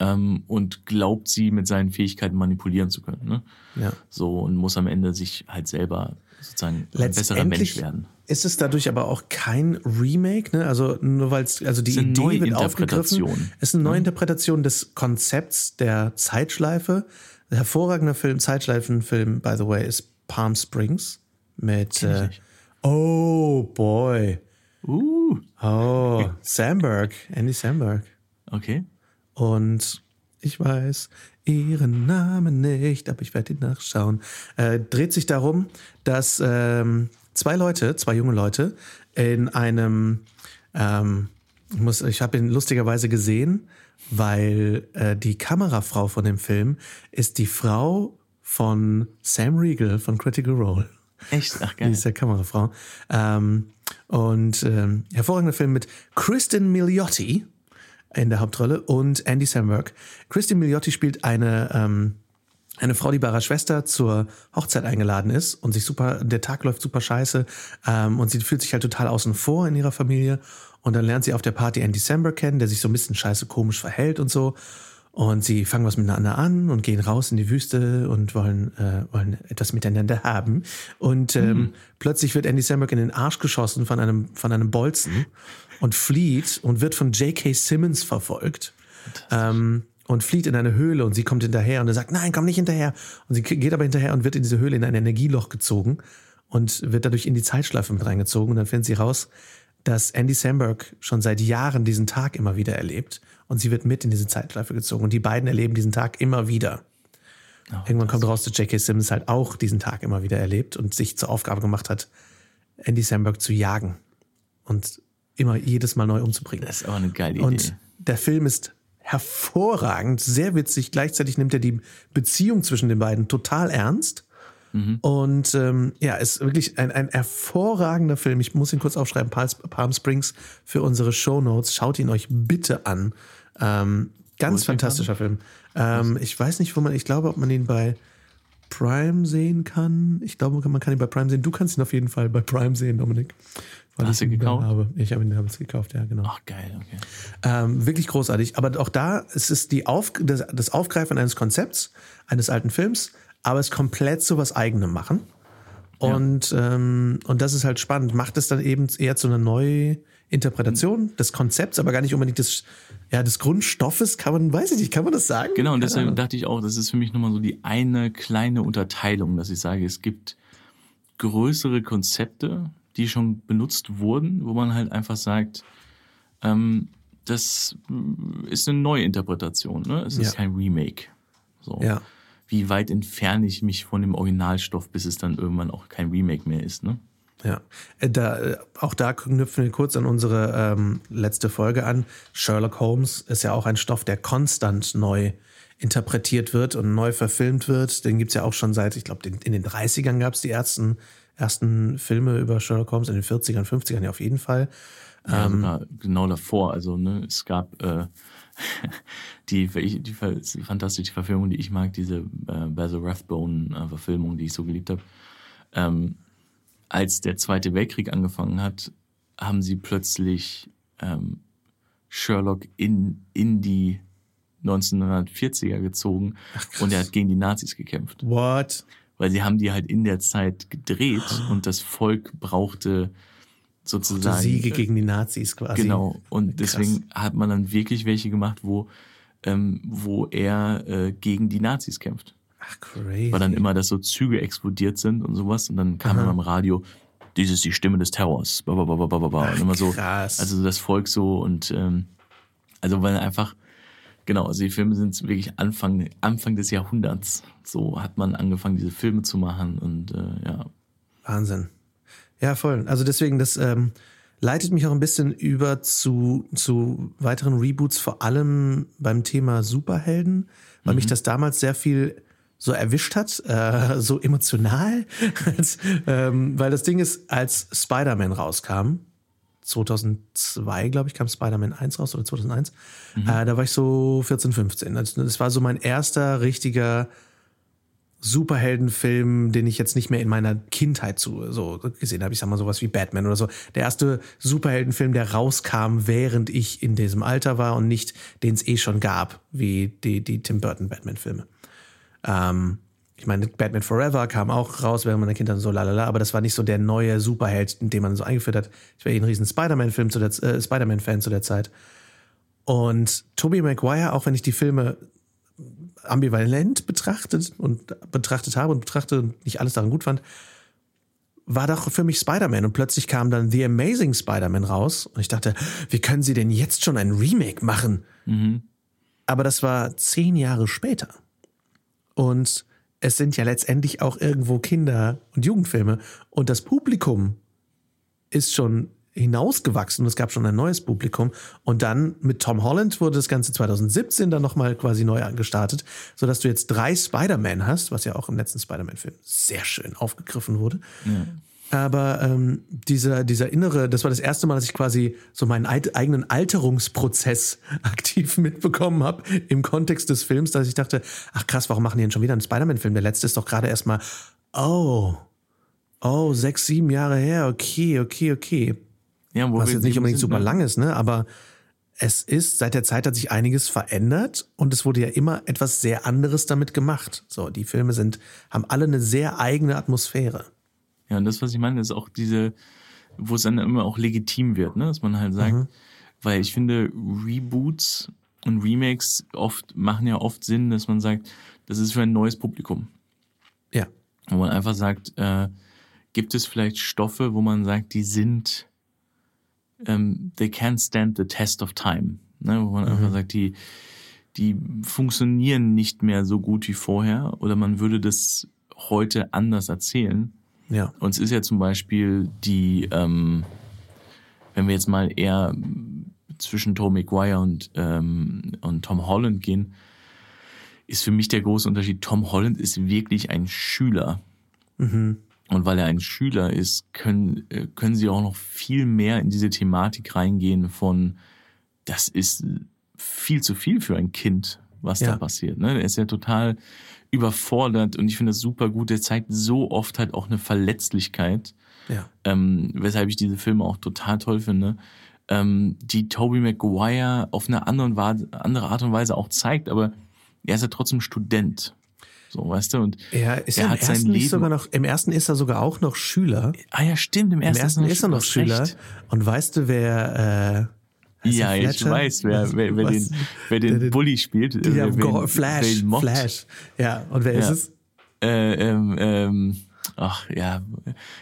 ähm, und glaubt sie mit seinen Fähigkeiten manipulieren zu können. Ne? ja. So und muss am Ende sich halt selber sozusagen ein besserer Mensch werden. ist es dadurch aber auch kein Remake, ne? Also nur weil es, also die Es Idee wird aufgegriffen. Es ist eine Neuinterpretation des Konzepts der Zeitschleife. Ein hervorragender Film, Zeitschleifenfilm, by the way, ist Palm Springs mit äh. Oh boy. Uh, Oh, Samberg, Andy Samberg. okay. Und ich weiß ihren Namen nicht, aber ich werde ihn nachschauen. Äh, dreht sich darum, dass ähm, zwei Leute, zwei junge Leute, in einem, ähm, ich, muss, ich habe ihn lustigerweise gesehen, weil äh, die Kamerafrau von dem Film ist die Frau von Sam Riegel von Critical Role. Echt? Ach Die geil. ist ja Kamerafrau. Ähm, und ähm, hervorragender Film mit Kristen Milioti in der Hauptrolle und Andy Samberg. Kristen Milioti spielt eine, ähm, eine Frau, die bei ihrer Schwester zur Hochzeit eingeladen ist und sich super, der Tag läuft super scheiße ähm, und sie fühlt sich halt total außen vor in ihrer Familie. Und dann lernt sie auf der Party Andy Samberg kennen, der sich so ein bisschen scheiße komisch verhält und so. Und sie fangen was miteinander an und gehen raus in die Wüste und wollen, äh, wollen etwas miteinander haben. Und ähm, plötzlich wird Andy Samberg in den Arsch geschossen von einem, von einem Bolzen und flieht und wird von J.K. Simmons verfolgt. Ähm, und flieht in eine Höhle und sie kommt hinterher und er sagt, nein, komm nicht hinterher. Und sie geht aber hinterher und wird in diese Höhle in ein Energieloch gezogen und wird dadurch in die Zeitschleife mit reingezogen. Und dann findet sie raus, dass Andy Samberg schon seit Jahren diesen Tag immer wieder erlebt. Und sie wird mit in diese Zeitschleife gezogen. Und die beiden erleben diesen Tag immer wieder. Irgendwann kommt raus, dass J.K. Simmons halt auch diesen Tag immer wieder erlebt und sich zur Aufgabe gemacht hat, Andy Samberg zu jagen und immer jedes Mal neu umzubringen. Das ist aber eine geile Idee. Und der Film ist hervorragend, sehr witzig. Gleichzeitig nimmt er die Beziehung zwischen den beiden total ernst. Und ähm, ja, ist wirklich ein, ein hervorragender Film. Ich muss ihn kurz aufschreiben, Palm, Springs für unsere Show Notes. Schaut ihn euch bitte an. Ähm, ganz fantastischer Film. Ähm, ich weiß nicht, wo man, ich glaube, ob man ihn bei Prime sehen kann. Ich glaube, man kann ihn bei Prime sehen. Du kannst ihn auf jeden Fall bei Prime sehen, Dominik. Weil Hast ich du gekauft? Habe. Ich habe ihn damals gekauft, ja, genau. Ach geil, okay. Ähm, wirklich großartig. Aber auch da, es ist die Auf, das, das Aufgreifen eines Konzepts, eines alten Films, aber es komplett zu was Eigenem machen. Und, ähm, und das ist halt spannend. Macht es dann eben eher zu einer Neuinterpretation des Konzepts, aber gar nicht unbedingt des, ja, des Grundstoffes, kann man, weiß ich nicht, kann man das sagen? Genau, und deshalb dachte ich auch, das ist für mich nochmal so die eine kleine Unterteilung, dass ich sage, es gibt größere Konzepte, die schon benutzt wurden, wo man halt einfach sagt, ähm, das ist eine Neuinterpretation, ne? Es ist Ja. kein Remake. So. Ja. Wie weit entferne ich mich von dem Originalstoff, bis es dann irgendwann auch kein Remake mehr ist, ne? Ja, Äh, da, äh, auch da knüpfen wir kurz an unsere ähm, letzte Folge an. Sherlock Holmes ist ja auch ein Stoff, der konstant neu interpretiert wird und neu verfilmt wird. Den gibt's ja auch schon seit, ich glaube, in den 30ern gab's die ersten, ersten Filme über Sherlock Holmes, in den 40ern, 50ern ja auf jeden Fall. Ja, Ähm, sogar genau davor. Also, ne, es gab äh, die, die, die, fantastische Verfilmung, die ich mag, diese äh, Basil Rathbone-Verfilmung, die ich so geliebt habe. Ähm, als der Zweite Weltkrieg angefangen hat, haben sie plötzlich ähm, Sherlock in, in die 1940er gezogen und er hat gegen die Nazis gekämpft. What? Weil sie haben die halt in der Zeit gedreht und das Volk brauchte sozusagen Siege gegen die Nazis quasi. Genau. Und Krass. deswegen hat man dann wirklich welche gemacht, wo, ähm, wo er äh, gegen die Nazis kämpft. Ach, crazy. Weil dann immer, dass so Züge explodiert sind und sowas. Und dann kam Aha. dann am Radio, dies ist die Stimme des Terrors. Ba, ba, ba, ba, ba, ba, ba. Und immer so, krass. also das Volk so und ähm, also weil einfach, genau, also die Filme sind wirklich Anfang, Anfang des Jahrhunderts. So hat man angefangen, diese Filme zu machen und äh, ja. Wahnsinn. Ja, voll. Also deswegen, das ähm, leitet mich auch ein bisschen über zu, zu weiteren Reboots, vor allem beim Thema Superhelden, weil mich das damals sehr viel so erwischt hat, äh, so emotional. als, ähm, weil das Ding ist, als Spider-Man rauskam, 2002, glaube ich, kam Spider-Man 1 raus oder 2001, äh, da war ich so 14, 15. Das, das war so mein erster richtiger Superheldenfilm, den ich jetzt nicht mehr in meiner Kindheit zu, so gesehen habe. Ich sag mal sowas wie Batman oder so. Der erste Superheldenfilm, der rauskam, während ich in diesem Alter war und nicht, den es eh schon gab, wie die, die Tim Burton Batman-Filme. Ähm, ich meine, Batman Forever kam auch raus während meiner Kindheit und so lalala, aber das war nicht so der neue Superheld, den man so eingeführt hat. Ich war eh ein riesen Spider-Man-Film zu der, äh, Spider-Man-Fan zu der Zeit. Und Tobey Maguire, auch wenn ich die Filme ambivalent betrachtet und betrachtet habe und betrachte und nicht alles daran gut fand, war doch für mich Spider-Man und plötzlich kam dann The Amazing Spider-Man raus und ich dachte, wie können sie denn jetzt schon ein Remake machen? Aber das war zehn Jahre später. Und es sind ja letztendlich auch irgendwo Kinder- und Jugendfilme und das Publikum ist schon hinausgewachsen. Es gab schon ein neues Publikum. Und dann mit Tom Holland wurde das Ganze 2017 dann nochmal quasi neu gestartet, sodass du jetzt drei Spider-Man hast, was ja auch im letzten Spider-Man-Film sehr schön aufgegriffen wurde. Aber ähm, dieser, dieser innere, das war das erste Mal, dass ich quasi so meinen eid- eigenen Alterungsprozess aktiv mitbekommen habe im Kontext des Films, dass ich dachte, ach krass, warum machen die denn schon wieder einen Spider-Man-Film? Der letzte ist doch gerade erstmal, oh, oh, sechs, sieben Jahre her, okay, okay, okay. ja wo Was jetzt nicht unbedingt sind, super ne? lang ist, ne? Aber es ist, seit der Zeit hat sich einiges verändert und es wurde ja immer etwas sehr anderes damit gemacht. So, die Filme sind, haben alle eine sehr eigene Atmosphäre. Ja, und das, was ich meine, ist auch diese, wo es dann immer auch legitim wird, ne? dass man halt sagt, Mhm. weil ich finde, Reboots und Remakes oft machen ja oft Sinn, dass man sagt, das ist für ein neues Publikum. Ja. Wo man einfach sagt, äh, gibt es vielleicht Stoffe, wo man sagt, die sind, ähm, they can't stand the test of time. Ne? Wo man einfach sagt, die, die funktionieren nicht mehr so gut wie vorher oder man würde das heute anders erzählen. Ja. Und es ist ja zum Beispiel die, ähm, wenn wir jetzt mal eher zwischen Tom Maguire und, ähm, und Tom Holland gehen, ist für mich der große Unterschied, Tom Holland ist wirklich ein Schüler. Und weil er ein Schüler ist, können, äh, können sie auch noch viel mehr in diese Thematik reingehen von, das ist viel zu viel für ein Kind, was Ja. da passiert. Ne? Er ist ja total überfordert und ich finde das super gut. Er zeigt so oft halt auch eine Verletzlichkeit, Ja. ähm, weshalb ich diese Filme auch total toll finde, ähm, die Tobey Maguire auf eine andere, andere Art und Weise auch zeigt, aber er ist ja trotzdem Student. So, weißt du? Und Ja, ist er im hat sein ersten Leben. sogar noch, im ersten ist er sogar auch noch Schüler. ah ja, stimmt, im Im ersten, ersten ist er noch Schüler. recht. Und weißt du, wer, äh, Ja, er ich Fletcher? weiß, wer, wer, wer, den, wer den Der- Bully spielt. äh, Ja, wen, Go- Flash, wen. Flash. Ja, und wer ist Ja. es? Äh, ähm, ähm, ach ja,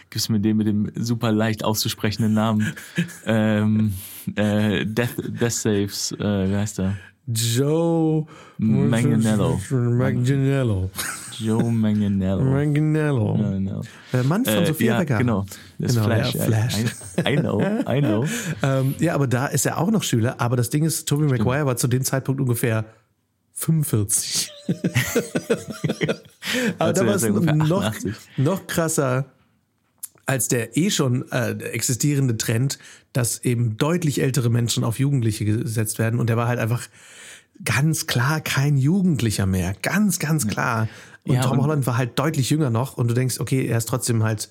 gib's mir den mit dem super leicht auszusprechenden Namen. ähm, äh, Death, Death Saves, äh, wie heißt er? Joe Manganiello. Manganiello. Joe Manganiello. Manganiello. Manganiello. Der Mann von Äh, Sophia ja, Vergara. genau. Das Genau, Flash. ja. Flash. I, I know, I know. Ähm, ja, aber da ist er auch noch Schüler. Aber das Ding ist, Tobey Maguire war zu dem Zeitpunkt ungefähr 45. aber Also da er war es noch, 88. noch krasser als der eh schon äh, existierende Trend, dass eben deutlich ältere Menschen auf Jugendliche gesetzt werden. Und der war halt einfach ganz klar kein Jugendlicher mehr. Ganz, ganz klar. Und Ja, Tom und- Holland war halt deutlich jünger noch. Und du denkst, okay, er ist trotzdem halt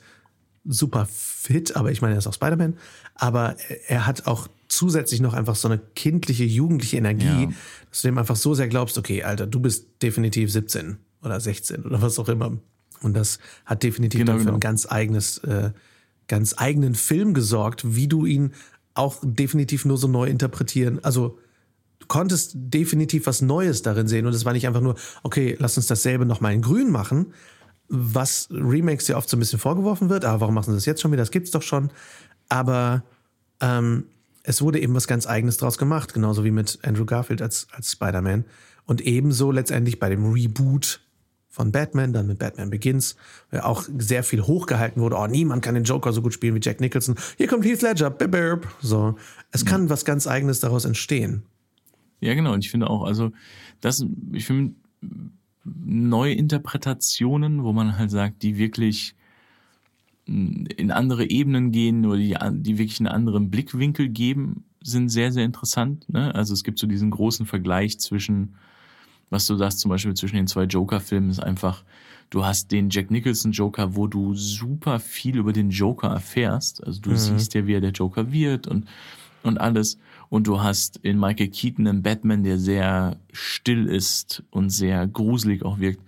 super fit, aber ich meine, er ist auch Spider-Man. Aber er hat auch zusätzlich noch einfach so eine kindliche, jugendliche Energie, Ja. dass du dem einfach so sehr glaubst, okay, Alter, du bist definitiv 17 oder 16 oder was auch immer. Und das hat definitiv Genau, dann für genau. ein ganz eigenes, äh, ganz eigenen Film gesorgt, wie du ihn auch definitiv nur so neu interpretieren. Also konntest definitiv was Neues darin sehen und es war nicht einfach nur, okay, lass uns dasselbe nochmal in grün machen, was Remakes ja oft so ein bisschen vorgeworfen wird, aber warum machen sie das jetzt schon wieder? Das gibt's doch schon. Aber ähm, es wurde eben was ganz Eigenes draus gemacht, genauso wie mit Andrew Garfield als, als Spider-Man. Und ebenso letztendlich bei dem Reboot von Batman, dann mit Batman Begins, auch sehr viel hochgehalten wurde. Oh, niemand kann den Joker so gut spielen wie Jack Nicholson. Hier kommt Heath Ledger. Bip, bip. So. Es kann was ganz Eigenes daraus entstehen. Ja, genau. Und ich finde auch, also, das, ich finde, neue Interpretationen, wo man halt sagt, die wirklich mh, in andere Ebenen gehen oder die, die wirklich einen anderen Blickwinkel geben, sind sehr, sehr interessant. Ne? Also es gibt so diesen großen Vergleich zwischen, was du sagst, zum Beispiel zwischen den zwei Joker-Filmen, ist einfach, du hast den Jack Nicholson Joker, wo du super viel über den Joker erfährst. Also du siehst ja, wie er der Joker wird und, und alles. Und du hast in Michael Keaton einen Batman, der sehr still ist und sehr gruselig auch wirkt.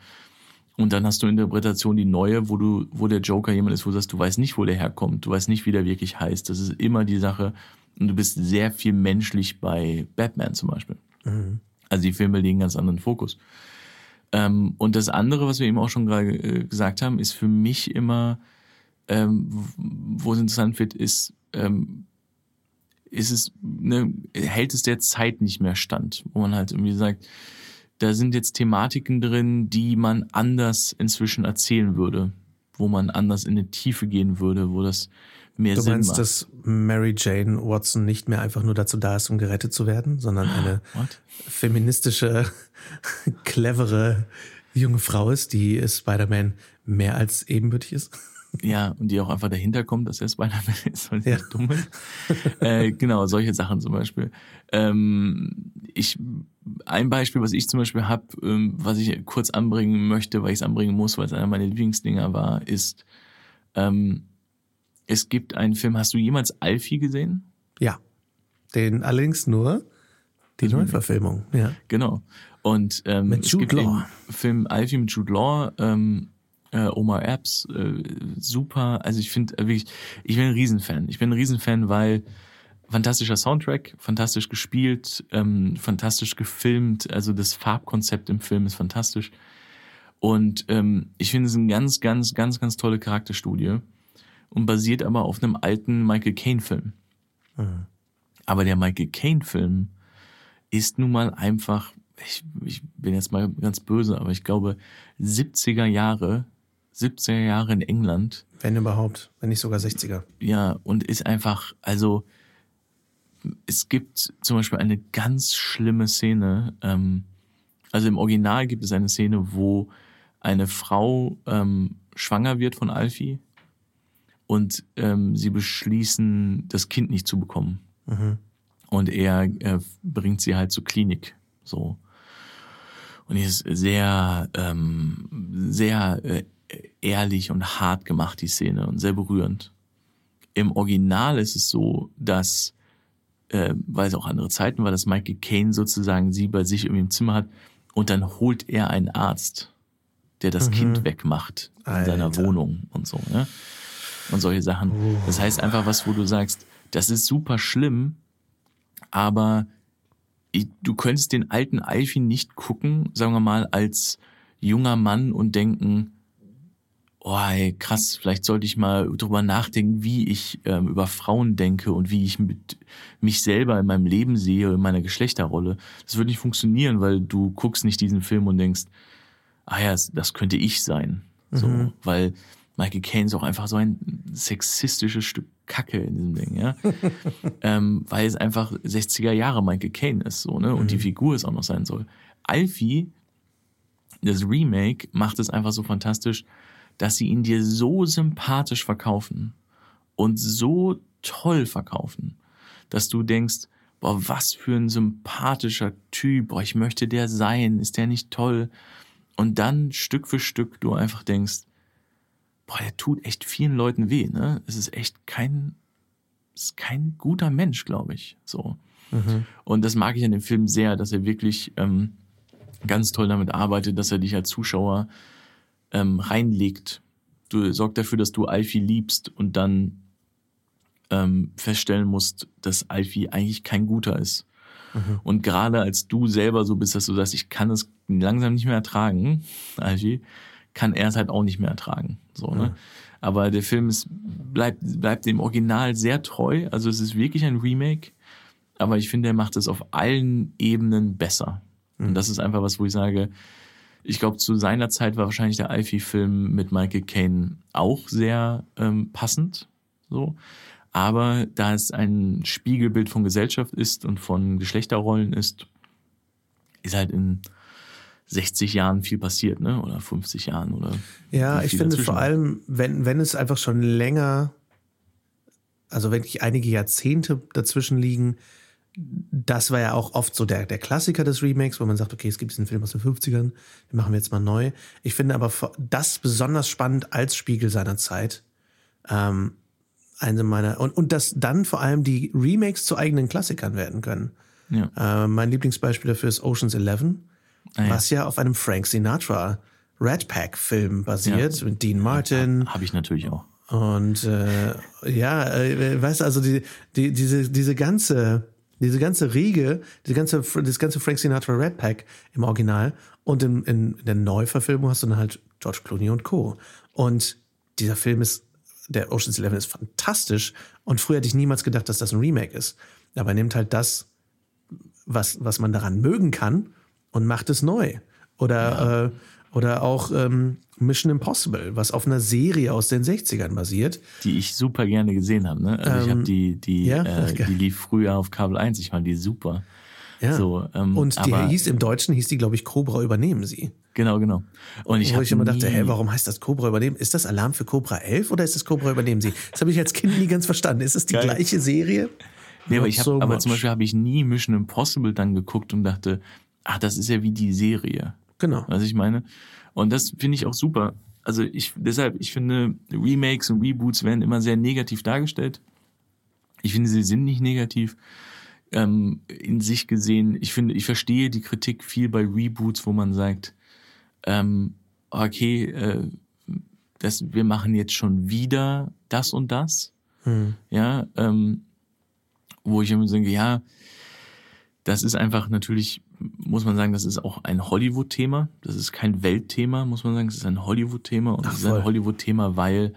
Und dann hast du Interpretation die neue, wo du, wo der Joker jemand ist, wo du sagst, du weißt nicht, wo der herkommt, du weißt nicht, wie der wirklich heißt. Das ist immer die Sache. Und du bist sehr viel menschlich bei Batman zum Beispiel. Also die Filme legen einen ganz anderen Fokus. Ähm, und das andere, was wir eben auch schon gerade äh, gesagt haben, ist für mich immer, ähm, wo es interessant wird, ist, ähm, ist es, ne, hält es der Zeit nicht mehr stand, wo man halt irgendwie sagt, da sind jetzt Thematiken drin, die man anders inzwischen erzählen würde, wo man anders in die Tiefe gehen würde, wo das mehr Du Sinn meinst, macht. dass Mary Jane Watson nicht mehr einfach nur dazu da ist, um gerettet zu werden, sondern eine What? feministische, clevere junge Frau ist, die Spider-Man mehr als ebenbürtig ist? Ja, und die auch einfach dahinter kommt, dass er Spider-Man ist, weil sie Ja. dumm ist. äh, genau, solche Sachen zum Beispiel. Ähm, ich, ein Beispiel, was ich zum Beispiel habe, ähm, was ich kurz anbringen möchte, weil ich es anbringen muss, weil es einer meiner Lieblingsdinger war, ist, ähm, es gibt einen Film, hast du jemals Alfie gesehen? Ja. Den allerdings nur die Neuverfilmung, ja. Genau. Und ähm, Mit es Jude gibt Law. den Film Alfie mit Jude Law, ähm, äh, Omar Epps, äh, super. Also ich finde äh, wirklich, ich bin ein Riesenfan. Ich bin ein Riesenfan, weil fantastischer Soundtrack, fantastisch gespielt, ähm, fantastisch gefilmt. Also das Farbkonzept im Film ist fantastisch. Und ähm, ich finde es eine ganz, ganz, ganz, ganz tolle Charakterstudie und basiert aber auf einem alten Michael Caine-Film. Aber der Michael Caine-Film ist nun mal einfach, ich, ich bin jetzt mal ganz böse, aber ich glaube 70er Jahre, 70er Jahre in England, Wenn überhaupt, wenn nicht sogar 60er. ja, und ist einfach, also es gibt zum Beispiel eine ganz schlimme Szene, ähm, also im Original gibt es eine Szene, wo eine Frau ähm, schwanger wird von Alfie und ähm, sie beschließen, das Kind nicht zu bekommen. Und er äh, bringt sie halt zur Klinik. So. Und die ist sehr, ähm, sehr äh, ehrlich und hart gemacht, die Szene, und sehr berührend. Im Original ist es so, dass, äh, weil es auch andere Zeiten war, dass Michael Caine sozusagen sie bei sich irgendwie im Zimmer hat und dann holt er einen Arzt der das Kind wegmacht in seiner Alter. Wohnung und so, ne? Und solche Sachen. Das heißt einfach was, wo du sagst, das ist super schlimm, aber du könntest den alten Alfie nicht gucken, sagen wir mal, als junger Mann und denken, oh ey, krass, vielleicht sollte ich mal drüber nachdenken, wie ich ähm, über Frauen denke und wie ich mit mich selber in meinem Leben sehe, in meiner Geschlechterrolle. Das würde nicht funktionieren, weil du guckst nicht diesen Film und denkst, ah ja, das könnte ich sein. So, weil Michael Caine ist auch einfach so ein sexistisches Stück Kacke in diesem Ding, ja. ähm, weil es einfach 60er Jahre Michael Caine ist, so, ne? Und die Figur es auch noch sein soll. Alfie, das Remake, macht es einfach so fantastisch, dass sie ihn dir so sympathisch verkaufen und so toll verkaufen, dass du denkst, boah, was für ein sympathischer Typ, boah, ich möchte der sein, ist der nicht toll? Und dann Stück für Stück du einfach denkst, boah, der tut echt vielen Leuten weh, ne? Es ist echt kein, ist kein guter Mensch, glaube ich, so. Und das mag ich an dem Film sehr, dass er wirklich ähm, ganz toll damit arbeitet, dass er dich als Zuschauer ähm, reinlegt. Du sorgt dafür, dass du Alfie liebst und dann ähm, feststellen musst, dass Alfie eigentlich kein guter ist. Und gerade als du selber so bist, dass du sagst, ich kann es langsam nicht mehr ertragen, Alfie, kann er es halt auch nicht mehr ertragen. So, ne? Aber der Film ist, bleibt, bleibt dem Original sehr treu. Also es ist wirklich ein Remake. Aber ich finde, er macht es auf allen Ebenen besser. Und das ist einfach was, wo ich sage, ich glaube, zu seiner Zeit war wahrscheinlich der Alfie-Film mit Michael Caine auch sehr ähm, passend. So. Aber da es ein Spiegelbild von Gesellschaft ist und von Geschlechterrollen ist, ist halt in 60 Jahren viel passiert, ne? Oder 50 Jahren oder. Ja, ich finde vor allem, wenn, wenn es einfach schon länger, also wirklich einige Jahrzehnte dazwischen liegen, das war ja auch oft so der, der Klassiker des Remakes, wo man sagt, okay, es gibt diesen Film aus den 50ern, den machen wir jetzt mal neu. Ich finde aber das besonders spannend als Spiegel seiner Zeit. Ähm, eine meiner, und, und dass dann vor allem die Remakes zu eigenen Klassikern werden können. Ja. Äh, mein Lieblingsbeispiel dafür ist Ocean's Eleven, Ah, ja. was ja auf einem Frank Sinatra Red Pack Film basiert, mit Dean Martin. Habe ich natürlich auch. Und äh, ja, äh, weißt du, also die, die, diese, diese ganze, diese ganze Riege, diese ganze, das ganze Frank Sinatra Red Pack im Original und in, in, in der Neuverfilmung hast du dann halt George Clooney und Co. Und dieser Film ist, der Ocean's Eleven ist fantastisch und früher hätte ich niemals gedacht, dass das ein Remake ist. Aber er nimmt halt das, was, was man daran mögen kann und macht es neu. Oder, äh, oder auch ähm, Mission Impossible, was auf einer Serie aus den 60ern basiert. Die ich super gerne gesehen habe. Ne? Also ich habe die, die, ja? äh, die lief früher auf Kabel 1. Ich fand die super. Ja. So, ähm, und die aber- hieß im Deutschen, hieß die, glaube ich, Cobra übernehmen sie. Genau, genau. Und ich Wo habe ich immer dachte, hä, warum heißt das Cobra übernehmen? Ist das Alarm für Cobra 11 oder ist das Cobra übernehmen sie? Das habe ich als Kind nie ganz verstanden. Ist es die Geil. gleiche Serie? Nee, aber ich habe, so aber much. zum Beispiel habe ich nie Mission Impossible dann geguckt und dachte, ach, das ist ja wie die Serie. Genau. Was ich meine? Und das finde ich auch super. Also ich, deshalb, ich finde, Remakes und Reboots werden immer sehr negativ dargestellt. Ich finde, sie sind nicht negativ ähm, in sich gesehen. Ich finde, ich verstehe die Kritik viel bei Reboots, wo man sagt, ähm, okay, äh, das, wir machen jetzt schon wieder das und das. Ja, ähm, wo ich immer denke, ja, das ist einfach natürlich, muss man sagen, das ist auch ein Hollywood-Thema. Das ist kein Weltthema, muss man sagen. Es ist ein Hollywood-Thema. Und es ist ein. Hollywood-Thema, weil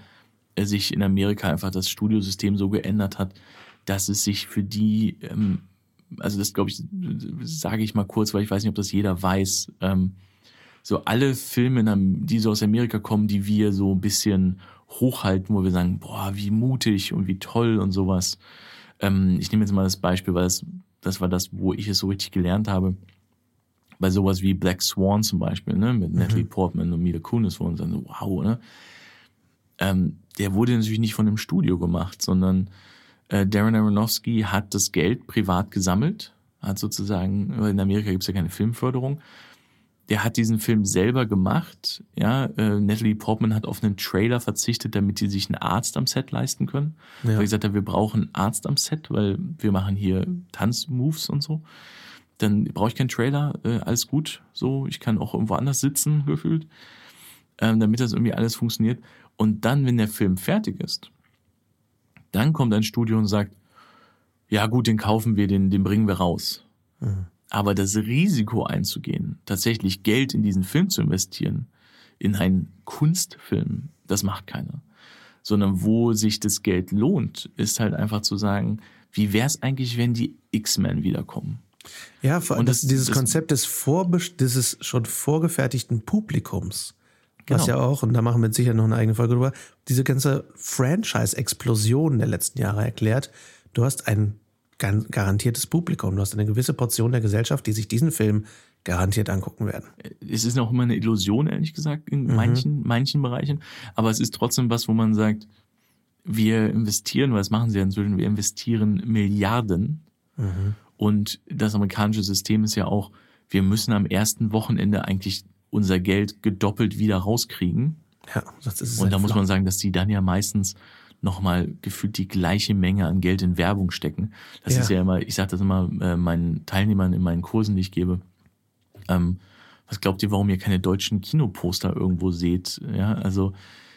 sich in Amerika einfach das Studiosystem so geändert hat, dass es sich für die, ähm, also das glaube ich, sage ich mal kurz, weil ich weiß nicht, ob das jeder weiß, ähm, so alle Filme, die so aus Amerika kommen, die wir so ein bisschen hochhalten, wo wir sagen, boah, wie mutig und wie toll und sowas. Ähm, ich nehme jetzt mal das Beispiel, weil das, das war das, wo ich es so richtig gelernt habe. Bei sowas wie Black Swan zum Beispiel, ne, mit Natalie Portman und Mila Kunis, wo uns dann so, wow, ne. Ähm, der wurde natürlich nicht von einem Studio gemacht, sondern äh, Darren Aronofsky hat das Geld privat gesammelt, hat sozusagen, in Amerika gibt es ja keine Filmförderung, der hat diesen Film selber gemacht. Ja, äh, Natalie Portman hat auf einen Trailer verzichtet, damit sie sich einen Arzt am Set leisten können. Ja. Weil ich gesagt habe, wir brauchen einen Arzt am Set, weil wir machen hier Tanzmoves und so. Dann brauche ich keinen Trailer, äh, alles gut. So, ich kann auch irgendwo anders sitzen, gefühlt. ähm, damit das irgendwie alles funktioniert. Und dann, wenn der Film fertig ist, dann kommt ein Studio und sagt, ja gut, den kaufen wir, den, den bringen wir raus. Mhm. Aber das Risiko einzugehen, tatsächlich Geld in diesen Film zu investieren, in einen Kunstfilm, das macht keiner. Sondern wo sich das Geld lohnt, ist halt einfach zu sagen, wie wäre es eigentlich, wenn die X-Men wiederkommen? Ja, vor allem das, dieses das, Konzept des, dieses schon vorgefertigten Publikums, genau. was ja auch, und da machen wir sicher noch eine eigene Folge drüber, diese ganze Franchise-Explosion der letzten Jahre erklärt. Du hast ein garantiertes Publikum, du hast eine gewisse Portion der Gesellschaft, die sich diesen Film garantiert angucken werden. Es ist auch immer eine Illusion, ehrlich gesagt, in mhm. manchen, manchen Bereichen. Aber es ist trotzdem was, wo man sagt, wir investieren, was machen sie inzwischen, wir investieren Milliarden. Mhm. Und das amerikanische System ist ja auch, wir müssen am ersten Wochenende eigentlich unser Geld gedoppelt wieder rauskriegen. Ja, das ist. Und da muss man sagen, dass die dann ja meistens nochmal gefühlt die gleiche Menge an Geld in Werbung stecken. Das ja. ist ja immer, ich sage das immer äh, meinen Teilnehmern in meinen Kursen, die ich gebe. Ähm, was glaubt ihr, warum ihr keine deutschen Kinoposter irgendwo seht? Ja, also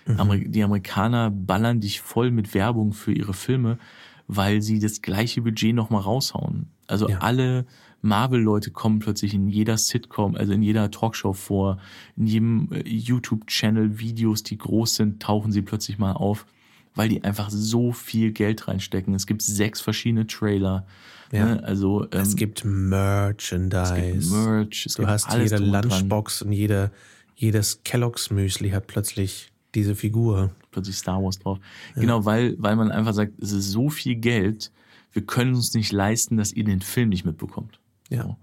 Mhm. Die Amerikaner ballern dich voll mit Werbung für ihre Filme, weil sie das gleiche Budget nochmal raushauen. Also ja. alle Marvel-Leute kommen plötzlich in jeder Sitcom, also in jeder Talkshow vor, in jedem äh, YouTube-Channel, Videos, die groß sind, tauchen sie plötzlich mal auf, weil die einfach so viel Geld reinstecken. Es gibt sechs verschiedene Trailer. Ja. Ne? Also ähm, es gibt Merchandise. Es gibt Merch. Es du gibt hast jede Lunchbox dran. und jede, jedes Kellogg's Müsli hat plötzlich diese Figur. Plötzlich Star Wars drauf. Ja. Genau, weil, weil man einfach sagt, es ist so viel Geld, wir können uns nicht leisten, dass ihr den Film nicht mitbekommt. Ja. So.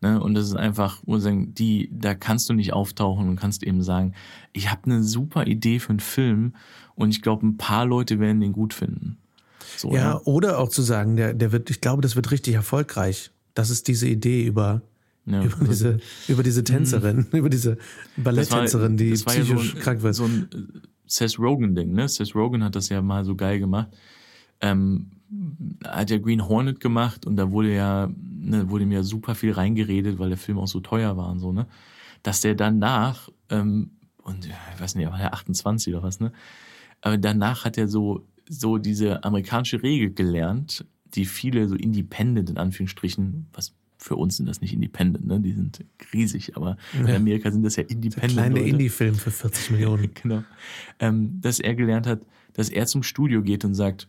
Ne? Und das ist einfach, wo sagen, die, da kannst du nicht auftauchen und kannst eben sagen, ich habe eine super Idee für einen Film und ich glaube, ein paar Leute werden den gut finden. So, ja, ne? oder auch zu sagen, der, der wird, ich glaube, das wird richtig erfolgreich. Das ist diese Idee über ja, über, diese, über diese Tänzerin, mhm. über diese Balletttänzerin, die psychisch ja so krank wird. So ein äh, Seth Rogen-Ding, ne? Seth Rogen hat das ja mal so geil gemacht. Ähm, hat ja Green Hornet gemacht und da wurde ja, ne, wurde mir super viel reingeredet, weil der Film auch so teuer war und so, ne? Dass der danach, ähm, und ich weiß nicht, war der 28 oder was, ne? Aber danach hat er so, so diese amerikanische Regel gelernt, die viele so independent in Anführungsstrichen, was für uns sind das nicht Independent, ne? Die sind riesig, aber ja. in Amerika sind das ja Independent. Das kleine Indie-Film für 40 Millionen. genau. Ähm, dass er gelernt hat, dass er zum Studio geht und sagt,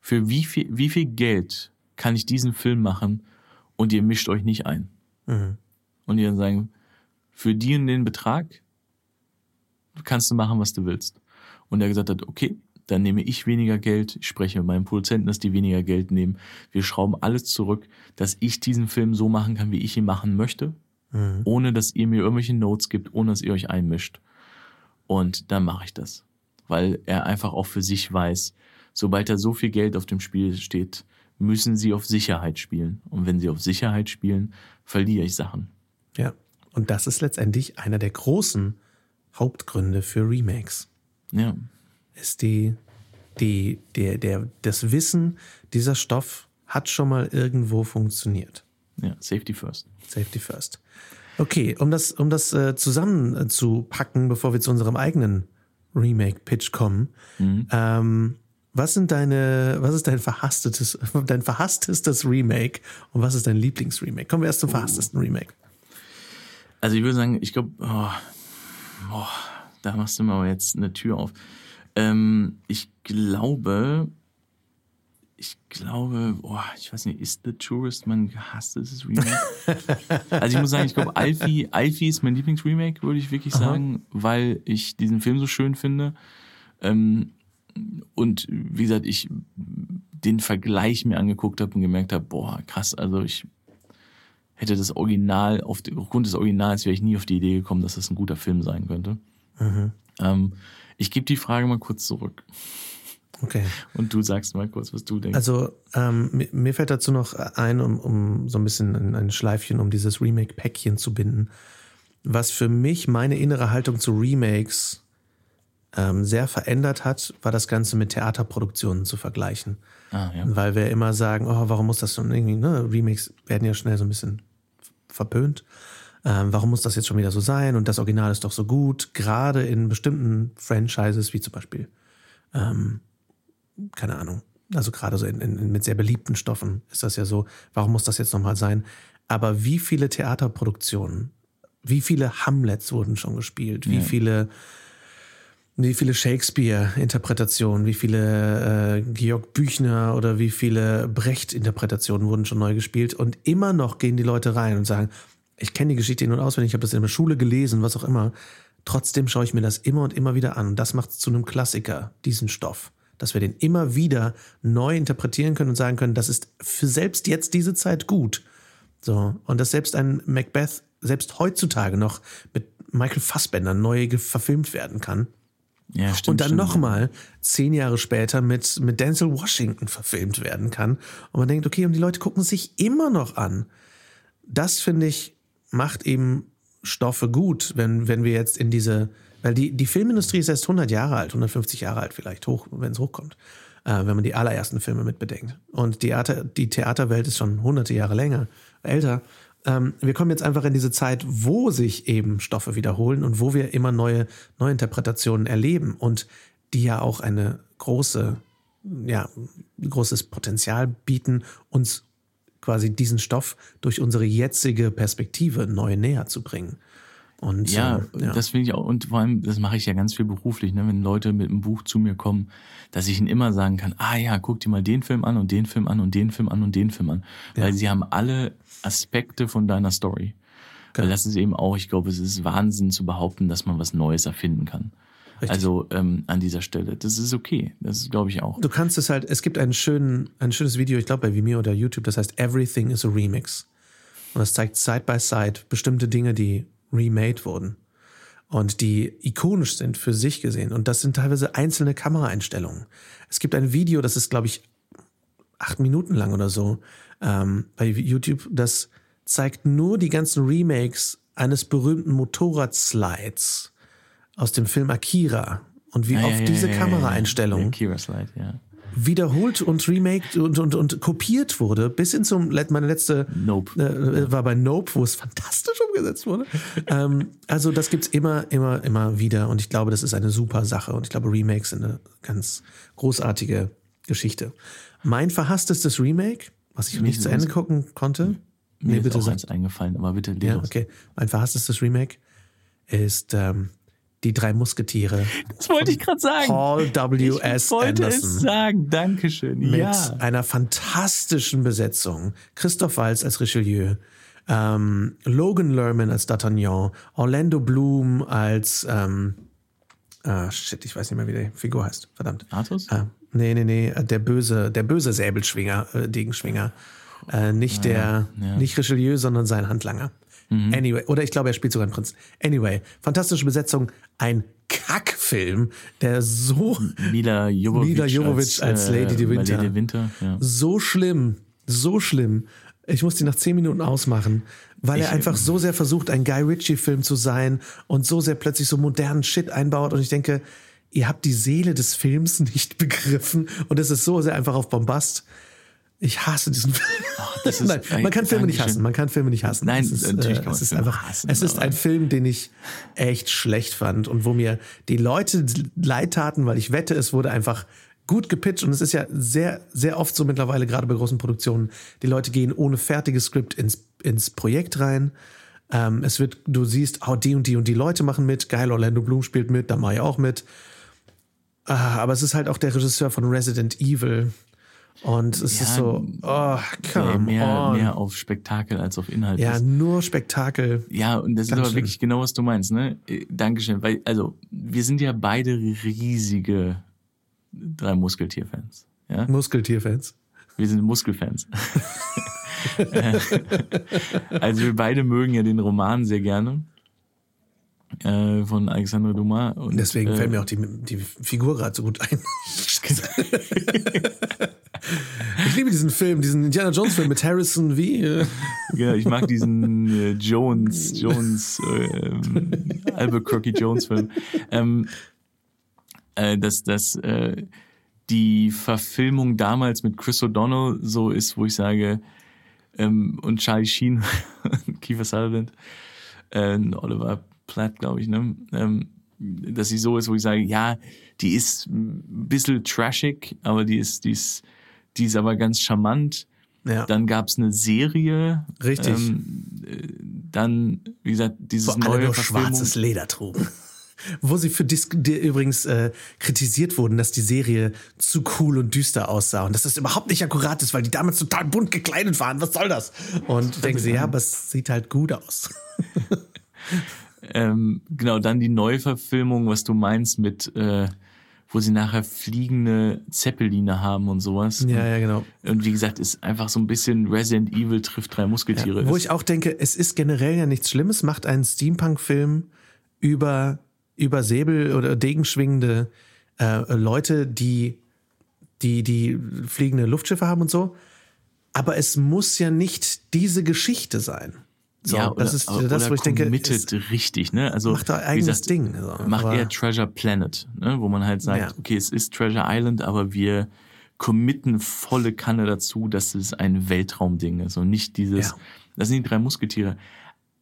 für wie viel, wie viel Geld kann ich diesen Film machen und ihr mischt euch nicht ein? Mhm. Und die dann sagen, für die und den Betrag kannst du machen, was du willst. Und er gesagt hat, okay, dann nehme ich weniger Geld, ich spreche mit meinen Produzenten, dass die weniger Geld nehmen. Wir schrauben alles zurück, dass ich diesen Film so machen kann, wie ich ihn machen möchte, mhm. ohne dass ihr mir irgendwelche Notes gibt, ohne dass ihr euch einmischt. Und dann mache ich das. Weil er einfach auch für sich weiß, sobald da so viel Geld auf dem Spiel steht, müssen sie auf Sicherheit spielen. Und wenn sie auf Sicherheit spielen, verliere ich Sachen. Ja, und das ist letztendlich einer der großen Hauptgründe für Remakes. Ja ist die, die, der, der, das Wissen, dieser Stoff hat schon mal irgendwo funktioniert. Ja, Safety First. Safety First. Okay, um das, um das äh, zusammenzupacken, bevor wir zu unserem eigenen Remake-Pitch kommen, mhm. ähm, was sind deine, was ist dein verhasstetes, dein verhasstestes Remake und was ist dein Lieblingsremake? Kommen wir erst zum oh. verhasstesten Remake. Also ich würde sagen, ich glaube, oh, oh, da machst du mal jetzt eine Tür auf. Ähm, ich glaube, ich glaube, boah, ich weiß nicht, ist The Tourist mein gehasstes Remake? also ich muss sagen, ich glaube, Alfie, Alfie ist mein Lieblingsremake, würde ich wirklich sagen, Aha. weil ich diesen Film so schön finde. Ähm, und wie gesagt, ich den Vergleich mir angeguckt habe und gemerkt habe, boah, krass, also ich hätte das Original, auf, aufgrund des Originals wäre ich nie auf die Idee gekommen, dass das ein guter Film sein könnte. Mhm. Ähm, ich gebe die Frage mal kurz zurück. Okay. Und du sagst mal kurz, was du denkst. Also ähm, mir fällt dazu noch ein, um, um so ein bisschen ein, ein Schleifchen um dieses Remake-Päckchen zu binden. Was für mich meine innere Haltung zu Remakes ähm, sehr verändert hat, war das Ganze mit Theaterproduktionen zu vergleichen. Ah, ja. Weil wir immer sagen, oh, warum muss das so irgendwie, ne? Remakes werden ja schnell so ein bisschen verpönt. Ähm, warum muss das jetzt schon wieder so sein? Und das Original ist doch so gut, gerade in bestimmten Franchises, wie zum Beispiel, ähm, keine Ahnung, also gerade so in, in, mit sehr beliebten Stoffen ist das ja so, warum muss das jetzt nochmal sein? Aber wie viele Theaterproduktionen, wie viele Hamlets wurden schon gespielt, wie Ja. viele wie viele Shakespeare-Interpretationen, wie viele äh, Georg Büchner oder wie viele Brecht-Interpretationen wurden schon neu gespielt und immer noch gehen die Leute rein und sagen, ich kenne die Geschichte in- und auswendig, ich habe das in der Schule gelesen, was auch immer. Trotzdem schaue ich mir das immer und immer wieder an und das macht es zu einem Klassiker, diesen Stoff. Dass wir den immer wieder neu interpretieren können und sagen können, das ist für selbst jetzt diese Zeit gut. So. Und dass selbst ein Macbeth selbst heutzutage noch mit Michael Fassbender neu verfilmt werden kann. Ja, stimmt. und dann nochmal zehn Jahre später mit, mit Denzel Washington verfilmt werden kann. Und man denkt, okay, und die Leute gucken sich immer noch an. Das finde ich, macht eben Stoffe gut, wenn, wenn wir jetzt in diese, weil die, die Filmindustrie ist erst 100 Jahre alt, 150 Jahre alt vielleicht, hoch, wenn es hochkommt, äh, wenn man die allerersten Filme mit bedenkt. Und die, Theater, die Theaterwelt ist schon hunderte Jahre länger, älter. Ähm, wir kommen jetzt einfach in diese Zeit, wo sich eben Stoffe wiederholen und wo wir immer neue Neuinterpretationen erleben und die ja auch eine große, ja, großes Potenzial bieten, uns quasi diesen Stoff durch unsere jetzige Perspektive neu näher zu bringen. Und Ja, äh, ja. das finde ich auch, und vor allem, das mache ich ja ganz viel beruflich, ne, wenn Leute mit einem Buch zu mir kommen, dass ich ihnen immer sagen kann, ah ja, guck dir mal den Film an und den Film an und den Film an und den Film an. Weil sie haben alle Aspekte von deiner Story. Weil das ist eben auch, ich glaube, es ist Wahnsinn zu behaupten, dass man was Neues erfinden kann. Richtig. Also ähm, an dieser Stelle. Das ist okay. Das ist, glaube ich, auch. Du kannst es halt, es gibt einen schönen, ein schönes Video, ich glaube bei Vimeo oder YouTube, das heißt Everything is a Remix. Und das zeigt Side by Side bestimmte Dinge, die remade wurden. Und die ikonisch sind für sich gesehen. Und das sind teilweise einzelne Kameraeinstellungen. Es gibt ein Video, das ist, glaube ich, acht Minuten lang oder so ähm, bei YouTube, das zeigt nur die ganzen Remakes eines berühmten Motorradslides aus dem Film Akira und wie Ja, auf ja, diese ja. Kameraeinstellung ja. wiederholt und remaked und, und, und kopiert wurde, bis hin zum, meine letzte Nope. äh, war bei Nope, wo es fantastisch umgesetzt wurde. ähm, also das gibt's immer, immer, immer wieder und ich glaube, das ist eine super Sache und ich glaube, Remakes sind eine ganz großartige Geschichte. Mein verhasstestes Remake, was ich nicht zu Ende gucken konnte, Mir ist auch eins eingefallen, aber bitte ja, los. okay. Mein verhasstestes Remake ist ähm, die drei Musketiere. Das wollte ich gerade sagen. Paul W. ich S. wollte Anderson. es sagen. Dankeschön. mit ja. einer fantastischen Besetzung. Christoph Waltz als Richelieu, ähm, Logan Lerman als D'Artagnan, Orlando Bloom als, ähm, ah, shit, ich weiß nicht mehr, wie die Figur heißt. Verdammt. Artus? Ah, nee, nee, nee, der böse, der böse Säbelschwinger, äh, Degenschwinger. Äh, nicht der, ja. Nicht Richelieu, sondern sein Handlanger. Anyway, oder ich glaube, er spielt sogar einen Prinz. Anyway, fantastische Besetzung, ein Kackfilm, der so Mila Jovovich, Mila Jovovich als Lady de Winter. Lady Winter ja. so schlimm, so schlimm. Ich musste ihn nach zehn Minuten ausmachen, weil er Ich- einfach so sehr versucht, ein Guy Ritchie-Film zu sein und so sehr plötzlich so modernen Shit einbaut. Und ich denke, ihr habt die Seele des Films nicht begriffen und es ist so sehr einfach auf Bombast. Ich hasse diesen Film. das ist- Nein, man kann Filme nicht hassen. Man kann Filme nicht hassen. Nein, es ist, natürlich äh, kann man es ist Filme einfach, hassen, es ist ein Film, den ich echt schlecht fand und wo mir die Leute leid taten, weil ich wette, es wurde einfach gut gepitcht und es ist ja sehr, sehr oft so mittlerweile, gerade bei großen Produktionen, die Leute gehen ohne fertiges Skript ins, ins Projekt rein. Ähm, es wird, du siehst, oh, die und die und die Leute machen mit, geil, Orlando Bloom spielt mit, da mache ich auch mit. Ah, aber es ist halt auch der Regisseur von Resident Evil. Und es Ja, ist so, oh, come mehr, on. mehr auf Spektakel als auf Inhalt. ja, ist. nur Spektakel. Ja, und das ist Ganz aber schlimm. wirklich genau, was du meinst, ne? Äh, Dankeschön. Weil, also, wir sind ja beide riesige drei Muskeltier-Fans. Ja? Muskeltierfans. Wir sind Muskelfans. Äh, also wir beide mögen ja den Roman sehr gerne. Äh, von Alexandre Dumas. Und, Deswegen äh, fällt mir auch die, die Figur gerade so gut ein. ich liebe diesen Film, diesen Indiana Jones Film mit Harrison wie. Äh, Ja, ich mag diesen äh, Jones, Jones, ähm, Albuquerque Jones Film. Ähm, äh, dass dass äh, die Verfilmung damals mit Chris O'Donnell so ist, wo ich sage, ähm, und Charlie Sheen Kiefer Sutherland, äh, Oliver Platt, glaube ich, ne? Ähm, dass sie so ist, wo ich sage, ja, die ist ein bisschen trashig, aber die ist, die ist, die ist aber ganz charmant. Ja. Dann gab es eine Serie. Richtig. Ähm, äh, dann, wie gesagt, dieses alle neue Verfilmung. schwarzes Leder trugen. Wo sie für Dis die übrigens äh, kritisiert wurden, dass die Serie zu cool und düster aussah und dass das überhaupt nicht akkurat ist, weil die damals total bunt gekleidet waren. Was soll das? Und denken sie, ja, aber es sieht halt gut aus. Ähm, genau, dann die Neuverfilmung, was du meinst mit, äh, wo sie nachher fliegende Zeppeline haben und sowas. Ja, ja, genau. Und wie gesagt, ist einfach so ein bisschen Resident Evil trifft drei Musketiere. Wo ist. ich auch denke, es ist generell ja nichts Schlimmes, macht einen Steampunk-Film über, über Säbel oder Degenschwingende äh, Leute, die, die, die fliegende Luftschiffe haben und so. Aber es muss ja nicht diese Geschichte sein. So, ja, oder, das ist oder das, wo ich denke, es richtig, ne? Also macht wie eigenes gesagt, Ding. So. macht Aber- eher Treasure Planet, ne? wo man halt sagt, Ja. okay, es ist Treasure Island, aber wir committen volle Kanne dazu, dass es ein Weltraumding ist und nicht dieses, Ja. das sind die drei Musketiere.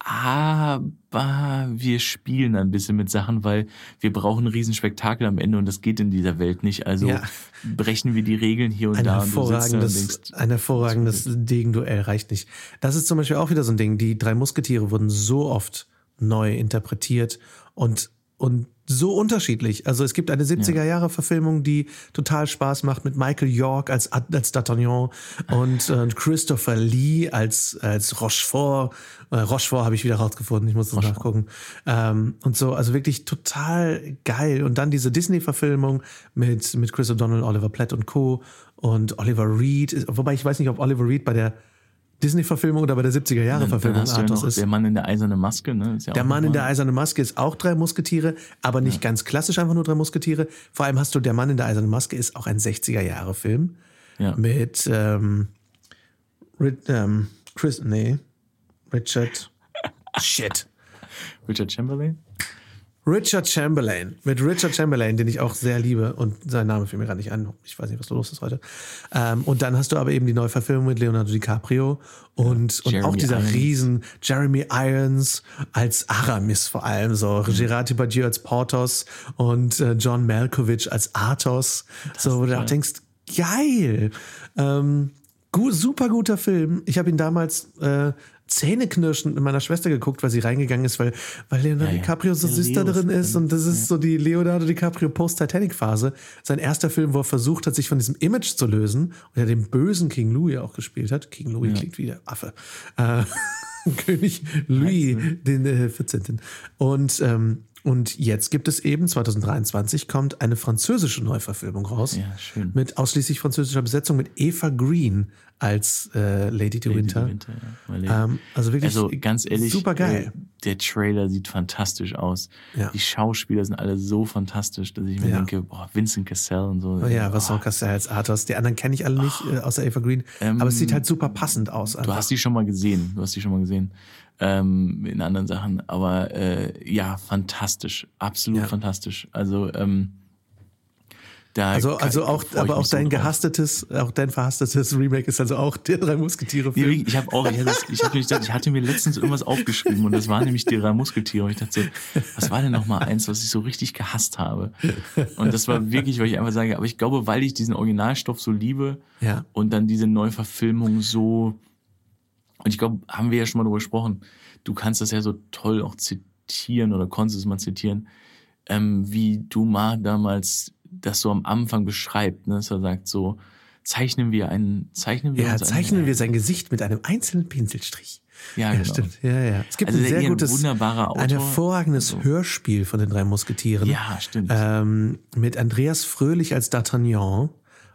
Aber wir spielen ein bisschen mit Sachen, weil wir brauchen ein Riesenspektakel am Ende und das geht in dieser Welt nicht. Also Ja. brechen wir die Regeln hier und ein da da und hervorragendes, denkst, ein hervorragendes Degenduell reicht nicht. Das ist zum Beispiel auch wieder so ein Ding. Die drei Musketiere wurden so oft neu interpretiert und, und so unterschiedlich. Also es gibt eine 70er-Jahre-Verfilmung, die total Spaß macht mit Michael York als, als D'Artagnan und, äh, Christopher Lee als, als Rochefort. Äh, Rochefort habe ich wieder rausgefunden, ich muss das nachgucken. Ähm, und so, also wirklich total geil. Und dann diese Disney-Verfilmung mit, mit Chris O'Donnell, Oliver Platt und Co. und Oliver Reed. Wobei ich weiß nicht, ob Oliver Reed bei der Disney-Verfilmung oder bei der dann, dann 70er-Jahre-Verfilmung hast du ja ist. der Mann in der eisernen Maske. Ne? Ist ja Der auch Mann in der eisernen Maske ist auch drei Musketiere, aber nicht ganz klassisch einfach nur drei Musketiere. Vor allem hast du Der Mann in der eisernen Maske ist auch ein 60er-Jahre-Film Ja. mit ähm, ähm, Chris, nee, Richard, shit. Richard Chamberlain. Richard Chamberlain. Mit Richard Chamberlain, den ich auch sehr liebe und sein Name fiel mir gerade nicht an. Ich weiß nicht, was los ist heute. Ähm, und dann hast du aber eben die neue Verfilmung mit Leonardo DiCaprio und, und Jeremy auch dieser Irons. Riesen Jeremy Irons als Aramis vor allem, so Gerard Depardieu als Porthos und äh, John Malkovich als Athos. So, wo du auch denkst, geil. Ähm, super guter Film. Ich habe ihn damals äh, zähneknirschend mit meiner Schwester geguckt, weil sie reingegangen ist, weil, weil Leonardo Ja, ja. DiCaprio so süß da drin ist und das ist so die Leonardo DiCaprio Post-Titanic-Phase. Sein erster Film, wo er versucht hat, sich von diesem Image zu lösen und er den bösen King Louis auch gespielt hat. King Louis klingt wie der Affe. Äh, König Louis den äh, 14. Und ähm, und jetzt gibt es eben 2023 kommt eine französische Neuverfilmung raus Ja, schön. mit ausschließlich französischer Besetzung mit Eva Green als äh, Lady de Winter. Winter, ja. Ähm, also wirklich also ganz ehrlich, super geil. äh, der Trailer sieht fantastisch aus. Ja. Die Schauspieler sind alle so fantastisch, dass ich mir Ja. denke, boah, Vincent Cassell und so. Oh ja, Vincent Cassel als Athos. Die anderen kenne ich alle nicht, äh, außer Eva Green. aber es sieht halt super passend aus. Du Einfach. hast die schon mal gesehen. Du hast die schon mal gesehen. Ähm, in anderen Sachen. Aber äh, ja, fantastisch. Absolut fantastisch. Also, ähm, da also, also auch, aber auch dein drauf. gehasstetes, auch dein verhasstetes Remake ist also auch der drei Musketiere Film. ich habe auch, ich hatte, das- ich, hatte mich, gedacht, ich hatte mir letztens irgendwas aufgeschrieben und das war nämlich die drei Musketiere. Und ich dachte so, was war denn noch mal eins, was ich so richtig gehasst habe? Und das war wirklich, weil ich einfach sage, aber ich glaube, weil ich diesen Originalstoff so liebe Ja. und dann diese Neuverfilmung so, und ich glaube, haben wir ja schon mal darüber gesprochen, du kannst das ja so toll auch zitieren oder konntest es mal zitieren, ähm, wie Dumas damals das so am Anfang beschreibt, ne? dass er sagt so, zeichnen wir einen, zeichnen wir Ja, uns einen- zeichnen wir sein Gesicht mit einem einzelnen Pinselstrich. Ja, Ja, genau. stimmt. Ja, ja. Es gibt Also ein sehr eher ein gutes, wunderbarer Autor. ein hervorragendes Also- Hörspiel von den drei Musketieren. Ja, stimmt. Ähm, mit Andreas Fröhlich als D'Artagnan,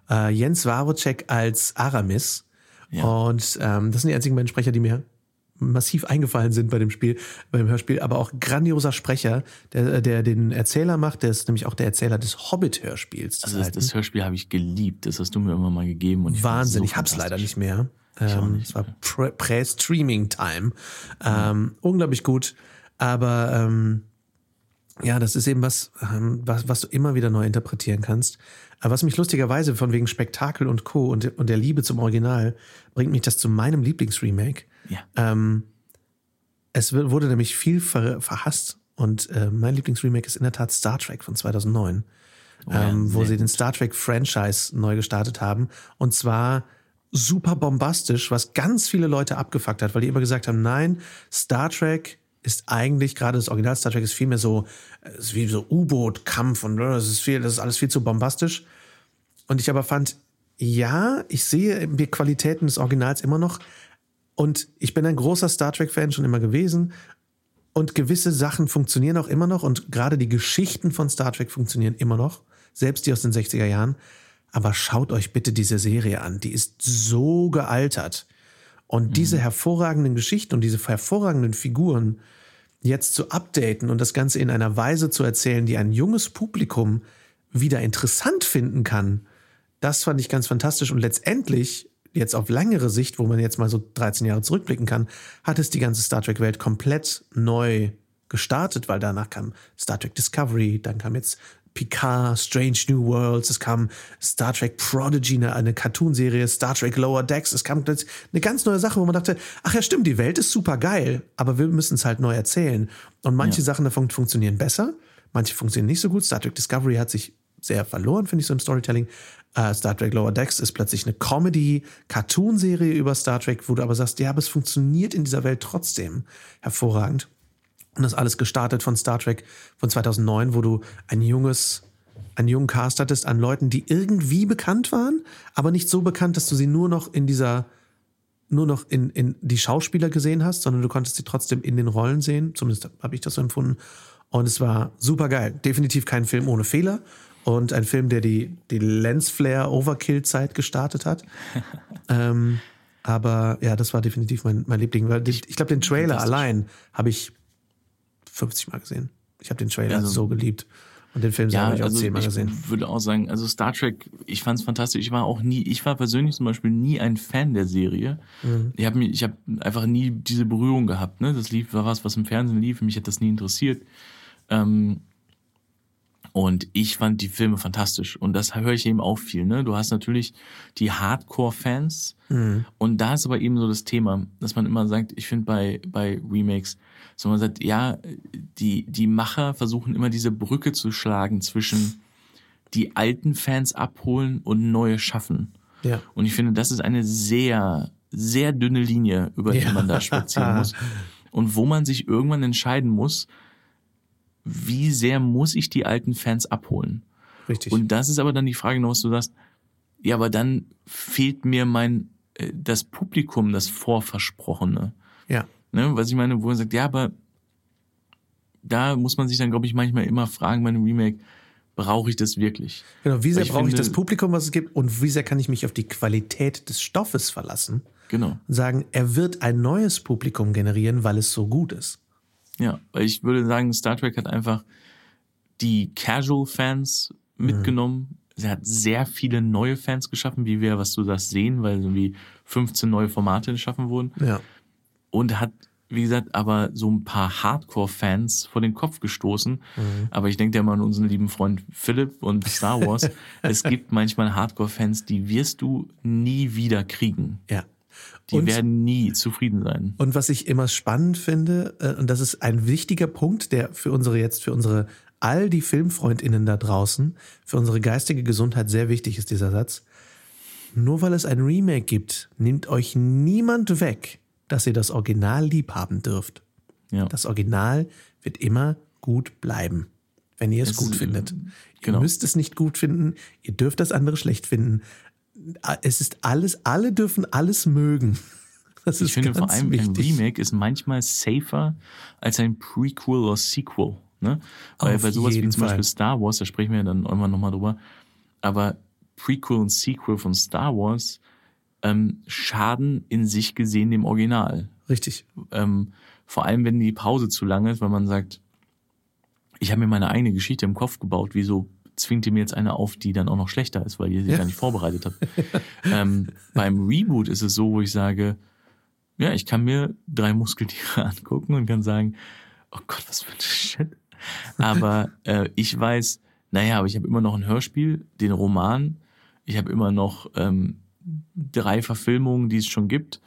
äh, Jens Warocek als Aramis. Ja. Und ähm, das sind die einzigen beiden Sprecher, die mir massiv eingefallen sind bei dem Spiel, beim Hörspiel, aber auch grandioser Sprecher, der, der den Erzähler macht, der ist nämlich auch der Erzähler des Hobbit-Hörspiels. Also das, das Hörspiel habe ich geliebt. Das hast du mir immer mal gegeben. Und ich Wahnsinn, so ich hab's leider nicht mehr. Ähm, nicht es war Prä- Prä-Streaming-Time. Ähm, unglaublich gut. Aber ähm, ja, das ist eben was, ähm, was, was du immer wieder neu interpretieren kannst. Aber was mich lustigerweise von wegen Spektakel und Co. und, und der Liebe zum Original bringt mich das zu meinem Lieblingsremake. Ja. Ähm, Es wurde nämlich viel ver verhasst und äh, mein Lieblingsremake ist in der Tat Star Trek von 2009, Oh ja, ähm, wo sie den Star Trek Franchise neu gestartet haben und zwar super bombastisch, was ganz viele Leute abgefuckt hat, weil die immer gesagt haben, nein, Star Trek ist eigentlich gerade das Original Star Trek ist viel mehr so, äh, ist wie so U-Boot-Kampf und äh, das ist viel, das ist alles viel zu bombastisch. Und ich aber fand, ja, ich sehe die Qualitäten des Originals immer noch. Und ich bin ein großer Star Trek-Fan schon immer gewesen. Und gewisse Sachen funktionieren auch immer noch. Und gerade die Geschichten von Star Trek funktionieren immer noch. Selbst die aus den 60er Jahren. Aber schaut euch bitte diese Serie an. Die ist so gealtert. Und diese hervorragenden Geschichten und diese hervorragenden Figuren jetzt zu updaten und das Ganze in einer Weise zu erzählen, die ein junges Publikum wieder interessant finden kann, das fand ich ganz fantastisch. Und letztendlich, jetzt auf längere Sicht, wo man jetzt mal so 13 Jahre zurückblicken kann, hat es die ganze Star Trek-Welt komplett neu gestartet, weil danach kam Star Trek Discovery, dann kam jetzt Picard, Strange New Worlds, es kam Star Trek Prodigy, eine, eine Cartoonserie, Star Trek Lower Decks, es kam eine ganz neue Sache, wo man dachte, ach ja, stimmt, die Welt ist super geil, aber wir müssen es halt neu erzählen. Und manche Sachen davon funktionieren besser, manche funktionieren nicht so gut. Star Trek Discovery hat sich sehr verloren, finde ich, so im Storytelling. Äh, Star Trek Lower Decks ist plötzlich eine Comedy-Cartoon-Serie über Star Trek, wo du aber sagst, ja, aber es funktioniert in dieser Welt trotzdem hervorragend. Und das alles gestartet von Star Trek von 2009, wo du ein junges, einen jungen Cast hattest an Leuten, die irgendwie bekannt waren, aber nicht so bekannt, dass du sie nur noch in dieser, nur noch in, in die Schauspieler gesehen hast, sondern du konntest sie trotzdem in den Rollen sehen. Zumindest habe ich das so empfunden. Und es war super geil. Definitiv kein Film ohne Fehler. Und ein Film, der die, die Lensflare-Overkill-Zeit gestartet hat. ähm, aber ja, das war definitiv mein, mein Liebling. Weil ich, ich glaube, den Trailer allein habe ich 50 Mal gesehen. Ich habe den Trailer Also- so geliebt. Und den Film Ja, habe ich auch also 10 Mal ich gesehen. würde auch sagen, also Star Trek, ich fand es fantastisch. Ich war auch nie, ich war persönlich zum Beispiel nie ein Fan der Serie. Mhm. Ich habe ich habe einfach nie diese Berührung gehabt. Ne? Das lief, war was, was im Fernsehen lief. Mich hat das nie interessiert. Ähm, und ich fand die Filme fantastisch. Und das höre ich eben auch viel. Ne? Du hast natürlich die Hardcore-Fans. Und da ist aber eben so das Thema, dass man immer sagt, ich finde bei, bei Remakes, so man sagt, ja, die, die Macher versuchen immer diese Brücke zu schlagen zwischen die alten Fans abholen und neue schaffen. Ja. Und ich finde, das ist eine sehr, sehr dünne Linie, über die Ja. man da spazieren muss. Und wo man sich irgendwann entscheiden muss, wie sehr muss ich die alten Fans abholen? Richtig. Und das ist aber dann die Frage noch, was du sagst, ja, aber dann fehlt mir mein, äh, das Publikum, das Vorversprochene. ja. Ne? Was ich meine, wo man sagt, ja, aber da muss man sich dann, glaube ich, manchmal immer fragen bei einem Remake, brauche ich das wirklich? Genau, wie sehr brauche ich das Publikum, was es gibt, und wie sehr kann ich mich auf die Qualität des Stoffes verlassen Genau. und sagen, er wird ein neues Publikum generieren, weil es so gut ist. Ja, weil ich würde sagen, Star Trek hat einfach die Casual-Fans mitgenommen. Sie hat sehr viele neue Fans geschaffen, wie wir, was du das sehen, weil irgendwie 15 neue Formate geschaffen wurden. Ja. Und hat, wie gesagt, aber so ein paar Hardcore-Fans vor den Kopf gestoßen. Aber ich denke ja mal an unseren lieben Freund Philipp und Star Wars. es gibt manchmal Hardcore-Fans, die wirst du nie wieder kriegen. Ja. Die Und- werden nie zufrieden sein. Und was ich immer spannend finde, äh, und das ist ein wichtiger Punkt, der für unsere jetzt, für unsere all die FilmfreundInnen da draußen, für unsere geistige Gesundheit sehr wichtig ist dieser Satz. Nur weil es ein Remake gibt, nimmt euch niemand weg, dass ihr das Original lieb haben dürft. Ja. Das Original wird immer gut bleiben, wenn ihr es, Es gut findet. äh, Ihr genau. müsst es nicht gut finden, ihr dürft das andere schlecht finden. Es ist alles, alle dürfen alles mögen. Das ist Ich finde vor allem wichtig. ein Remake ist manchmal safer als ein Prequel oder Sequel. Ne? Weil Auf bei sowas wie zum Fall. Beispiel Star Wars, da sprechen wir ja dann irgendwann nochmal drüber, aber Prequel und Sequel von Star Wars ähm, schaden in sich gesehen dem Original. Richtig. Ähm, vor allem, wenn die Pause zu lang ist, weil man sagt, ich habe mir meine eigene Geschichte im Kopf gebaut, wieso zwingt ihr mir jetzt eine auf, die dann auch noch schlechter ist, weil ihr sie Ja. gar nicht vorbereitet habt. ähm, beim Reboot ist es so, wo ich sage, ja, ich kann mir drei Muskeltiere angucken und kann sagen, oh Gott, was für ein Shit. Aber äh, ich weiß, naja, aber ich habe immer noch ein Hörspiel, den Roman, ich habe immer noch ähm, drei Verfilmungen, die es schon gibt,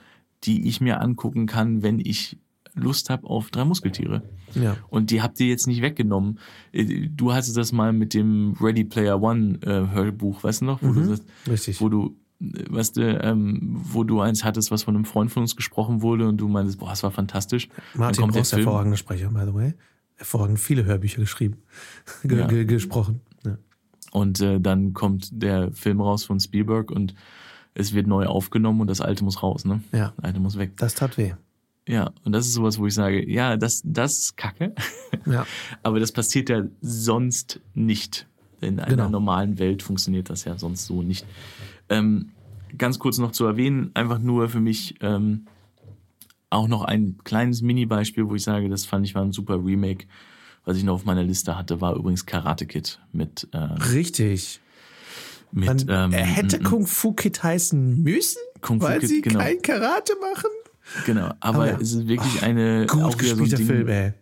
die ich mir angucken kann, wenn ich Lust habe auf drei Muskeltiere. Ja. Und die habt ihr jetzt nicht weggenommen. Äh, Du hattest das mal mit dem Ready Player One äh, Hörbuch, weißt du noch? Wo du, das, richtig. wo du, weißt du, ähm, wo du eins hattest, was von einem Freund von uns gesprochen wurde und du meintest, boah, das war fantastisch. Martin Dann kommt der Ross, Film. hervorragender Sprecher, by the way. Hervorragend viele Hörbücher geschrieben, ge Ja. ge gesprochen. Ja. Und äh, dann kommt der Film raus von Spielberg und es wird neu aufgenommen und das alte muss raus, ne? ja, Das alte muss weg. das tat weh. Ja, und das ist sowas, wo ich sage, ja, das, das ist Kacke. Ja, Aber das passiert ja sonst nicht. In einer Genau. normalen Welt funktioniert das ja sonst so nicht. Ähm, ganz kurz noch zu erwähnen, einfach nur für mich ähm, auch noch ein kleines Mini-Beispiel, wo ich sage, das fand ich war ein super Remake. Was ich noch auf meiner Liste hatte, war übrigens Karate Kid mit, äh, richtig. mit Man, ähm, er hätte Kung Fu Kid heißen müssen, Kung Fu weil Kid, sie genau. kein Karate machen. Genau, aber ja. es ist wirklich eine Gut so ein gespielter Ding, Film, ey.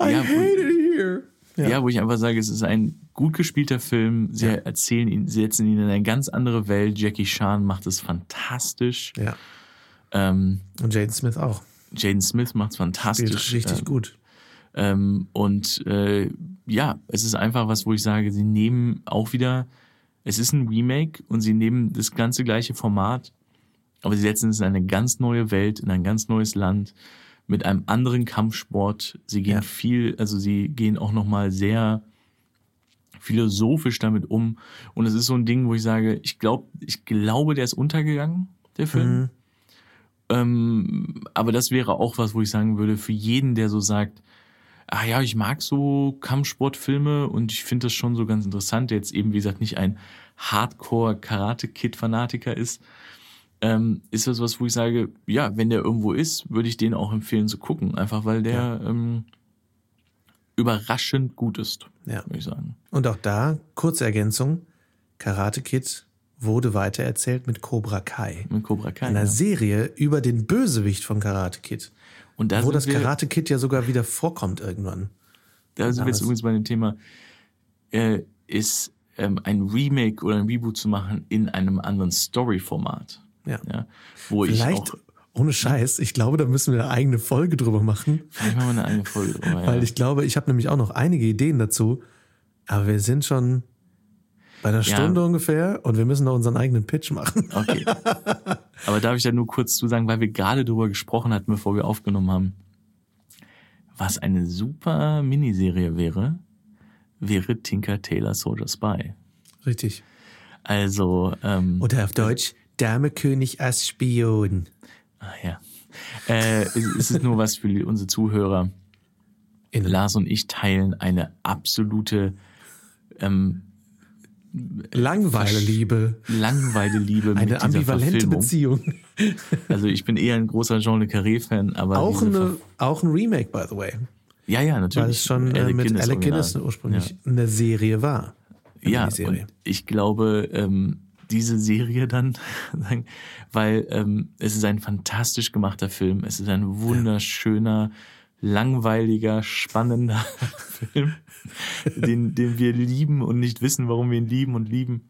I Ja, hate it here. Ja. wo ich einfach sage, es ist ein gut gespielter Film. Sie erzählen ihn, sie setzen ihn in eine ganz andere Welt. Jackie Chan macht es fantastisch. Ja. Ähm, Und Jaden Smith auch. Jaden Smith macht es fantastisch. Spielt richtig ähm, gut. Ähm, und äh, ja, es ist einfach was, wo ich sage, sie nehmen auch wieder, es ist ein Remake und sie nehmen das ganze gleiche Format, aber sie setzen es in eine ganz neue Welt, in ein ganz neues Land mit einem anderen Kampfsport. Sie gehen Ja. viel, also sie gehen auch nochmal sehr philosophisch damit um. Und es ist so ein Ding, wo ich sage, ich glaube, ich glaube, der ist untergegangen, der Film. Mhm. Ähm, aber das wäre auch was, wo ich sagen würde, für jeden, der so sagt, ah ja, ich mag so Kampfsportfilme und ich finde das schon so ganz interessant, der jetzt eben, wie gesagt, nicht ein Hardcore-Karate-Kid-Fanatiker ist, ähm, ist das was, wo ich sage, ja, wenn der irgendwo ist, würde ich den auch empfehlen zu gucken, einfach weil der ähm, überraschend gut ist, Ja. würde ich sagen. Und auch da, kurze Ergänzung, Karate Kid wurde weitererzählt mit Cobra Kai. Mit Cobra Kai. Einer Ja. Serie über den Bösewicht von Karate Kid. Und da wo das wir- Karate Kid ja sogar wieder vorkommt irgendwann. Da sind wir jetzt übrigens bei dem Thema, äh, ist ähm, ein Remake oder ein Reboot zu machen in einem anderen Story-Format. Ja. Ja, wo Vielleicht, ich auch, ohne Scheiß, ich glaube, da müssen wir eine eigene Folge drüber machen. vielleicht machen wir eine eigene Folge drüber. Ja. Weil ich glaube, ich habe nämlich auch noch einige Ideen dazu. Aber wir sind schon bei einer Ja. Stunde ungefähr und wir müssen noch unseren eigenen Pitch machen. Okay. Aber darf ich da nur kurz zu sagen, weil wir gerade drüber gesprochen hatten, bevor wir aufgenommen haben, was eine super Miniserie wäre, wäre Tinker Taylor Soldier Spy. Richtig. Also, ähm, Oder auf Deutsch, Dame König als Spion. ah, ja. Äh, es ist nur was für unsere Zuhörer. In Lars und ich teilen eine absolute ähm. Langweile-Liebe mit Eine dieser ambivalente Verfilmung. Beziehung. Also ich bin eher ein großer Jean Le Carré-Fan, aber Auch, eine, auch ein Remake, by the way. Ja, ja, natürlich. Weil es schon äh, mit Alec. Guinness ursprünglich eine Serie war. Eine Ja, ich glaube, ähm, diese Serie dann, weil ähm, es ist ein fantastisch gemachter Film. Es ist ein wunderschöner, langweiliger, spannender Film, den, den wir lieben und nicht wissen, warum wir ihn lieben und lieben.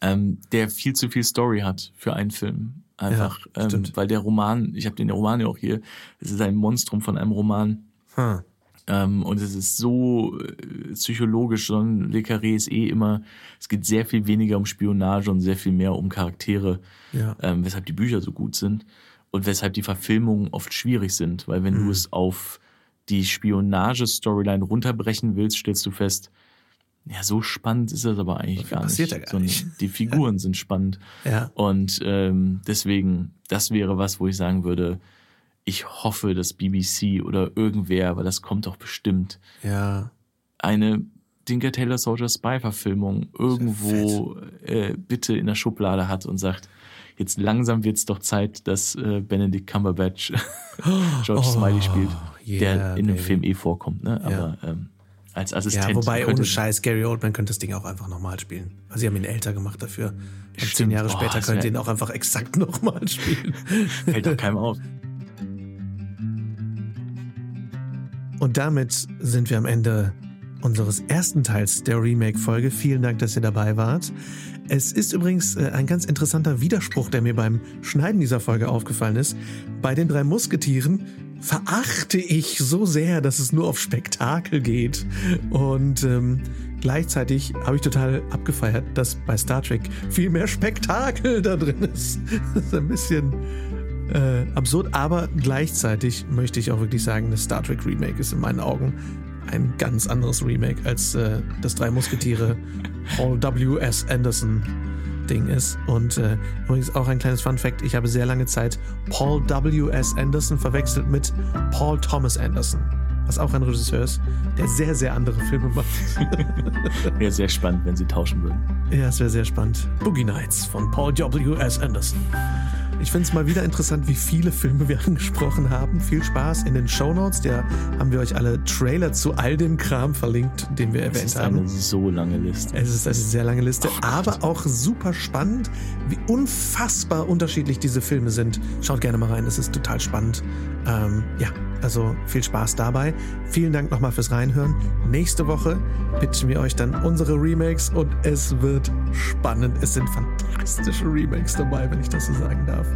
Ähm, der viel zu viel Story hat für einen Film. Einfach, Ja, ähm, weil der Roman, ich habe den Roman ja auch hier, es ist ein Monstrum von einem Roman. Hm. Ähm, und es ist so äh, psychologisch, sondern Le Carré ist eh immer, es geht sehr viel weniger um Spionage und sehr viel mehr um Charaktere, Ja. ähm, weshalb die Bücher so gut sind und weshalb die Verfilmungen oft schwierig sind, weil wenn Mhm. du es auf die Spionage-Storyline runterbrechen willst, stellst du fest, ja, so spannend ist das aber eigentlich gar passiert nicht. ja gar sondern nicht. Die Figuren sind spannend. Ja. Und ähm, deswegen, das wäre was, wo ich sagen würde, ich hoffe, dass BBC oder irgendwer, weil das kommt doch bestimmt, Ja. eine Tinker Taylor Soldier Spy Verfilmung irgendwo äh, bitte in der Schublade hat und sagt, jetzt langsam wird's doch Zeit, dass äh, Benedict Cumberbatch George Oh, Smiley spielt, yeah, der in dem. Film eh vorkommt, ne? Aber ähm, als Assistent. Ja, wobei ohne Scheiß, Gary Oldman könnte das Ding auch einfach nochmal spielen. Also sie haben ihn älter gemacht dafür. Und zehn. Jahre Oh, später könnte ihn auch einfach exakt nochmal spielen. Fällt doch keinem auf. Und damit sind wir am Ende unseres ersten Teils der Remake-Folge. Vielen Dank, dass ihr dabei wart. Es ist übrigens äh, ein ganz interessanter Widerspruch, der mir beim Schneiden dieser Folge aufgefallen ist. Bei den drei Musketieren verachte ich so sehr, dass es nur auf Spektakel geht. Und ähm, gleichzeitig habe ich total abgefeiert, dass bei Star Trek viel mehr Spektakel da drin ist. Das ist ein bisschen äh, absurd, aber gleichzeitig möchte ich auch wirklich sagen, das Star Trek Remake ist in meinen Augen ein ganz anderes Remake als äh, das Drei Musketiere Paul W. S. Anderson Ding ist. Und äh, übrigens auch ein kleines Fun Fact: Ich habe sehr lange Zeit Paul W. S. Anderson verwechselt mit Paul Thomas Anderson, was auch ein Regisseur ist, der sehr, sehr andere Filme macht. Wäre sehr spannend, wenn sie tauschen würden. Ja, es wäre sehr spannend. Boogie Nights von Paul W. S. Anderson. Ich finde es mal wieder interessant, wie viele Filme wir angesprochen haben. Viel Spaß in den Show Notes. Da haben wir euch alle Trailer zu all dem Kram verlinkt, den wir erwähnt Es ist haben. eine so lange Liste. Es ist eine sehr lange Liste, aber auch super spannend, wie unfassbar unterschiedlich diese Filme sind. Schaut gerne mal rein, es ist total spannend. Ähm, ja, also viel Spaß dabei. Vielen Dank nochmal fürs Reinhören. Nächste Woche pitchen wir euch dann unsere Remakes und es wird spannend. Es sind fantastische Remakes dabei, wenn ich das so sagen darf.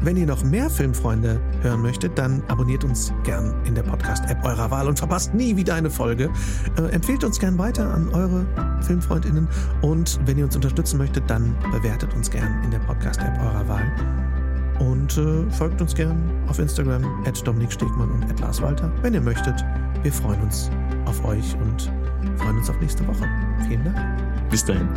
Wenn ihr noch mehr Filmfreunde hören möchtet, dann abonniert uns gern in der Podcast-App eurer Wahl und verpasst nie wieder eine Folge. Äh, empfehlt uns gern weiter an eure FilmfreundInnen und wenn ihr uns unterstützen möchtet, dann bewertet uns gern in der Podcast-App eurer Wahl. Und äh, folgt uns gern auf Instagram at Dominik Stegmann und at Lars Walter, wenn ihr möchtet. Wir freuen uns auf euch und freuen uns auf nächste Woche. Vielen Dank. Bis dahin.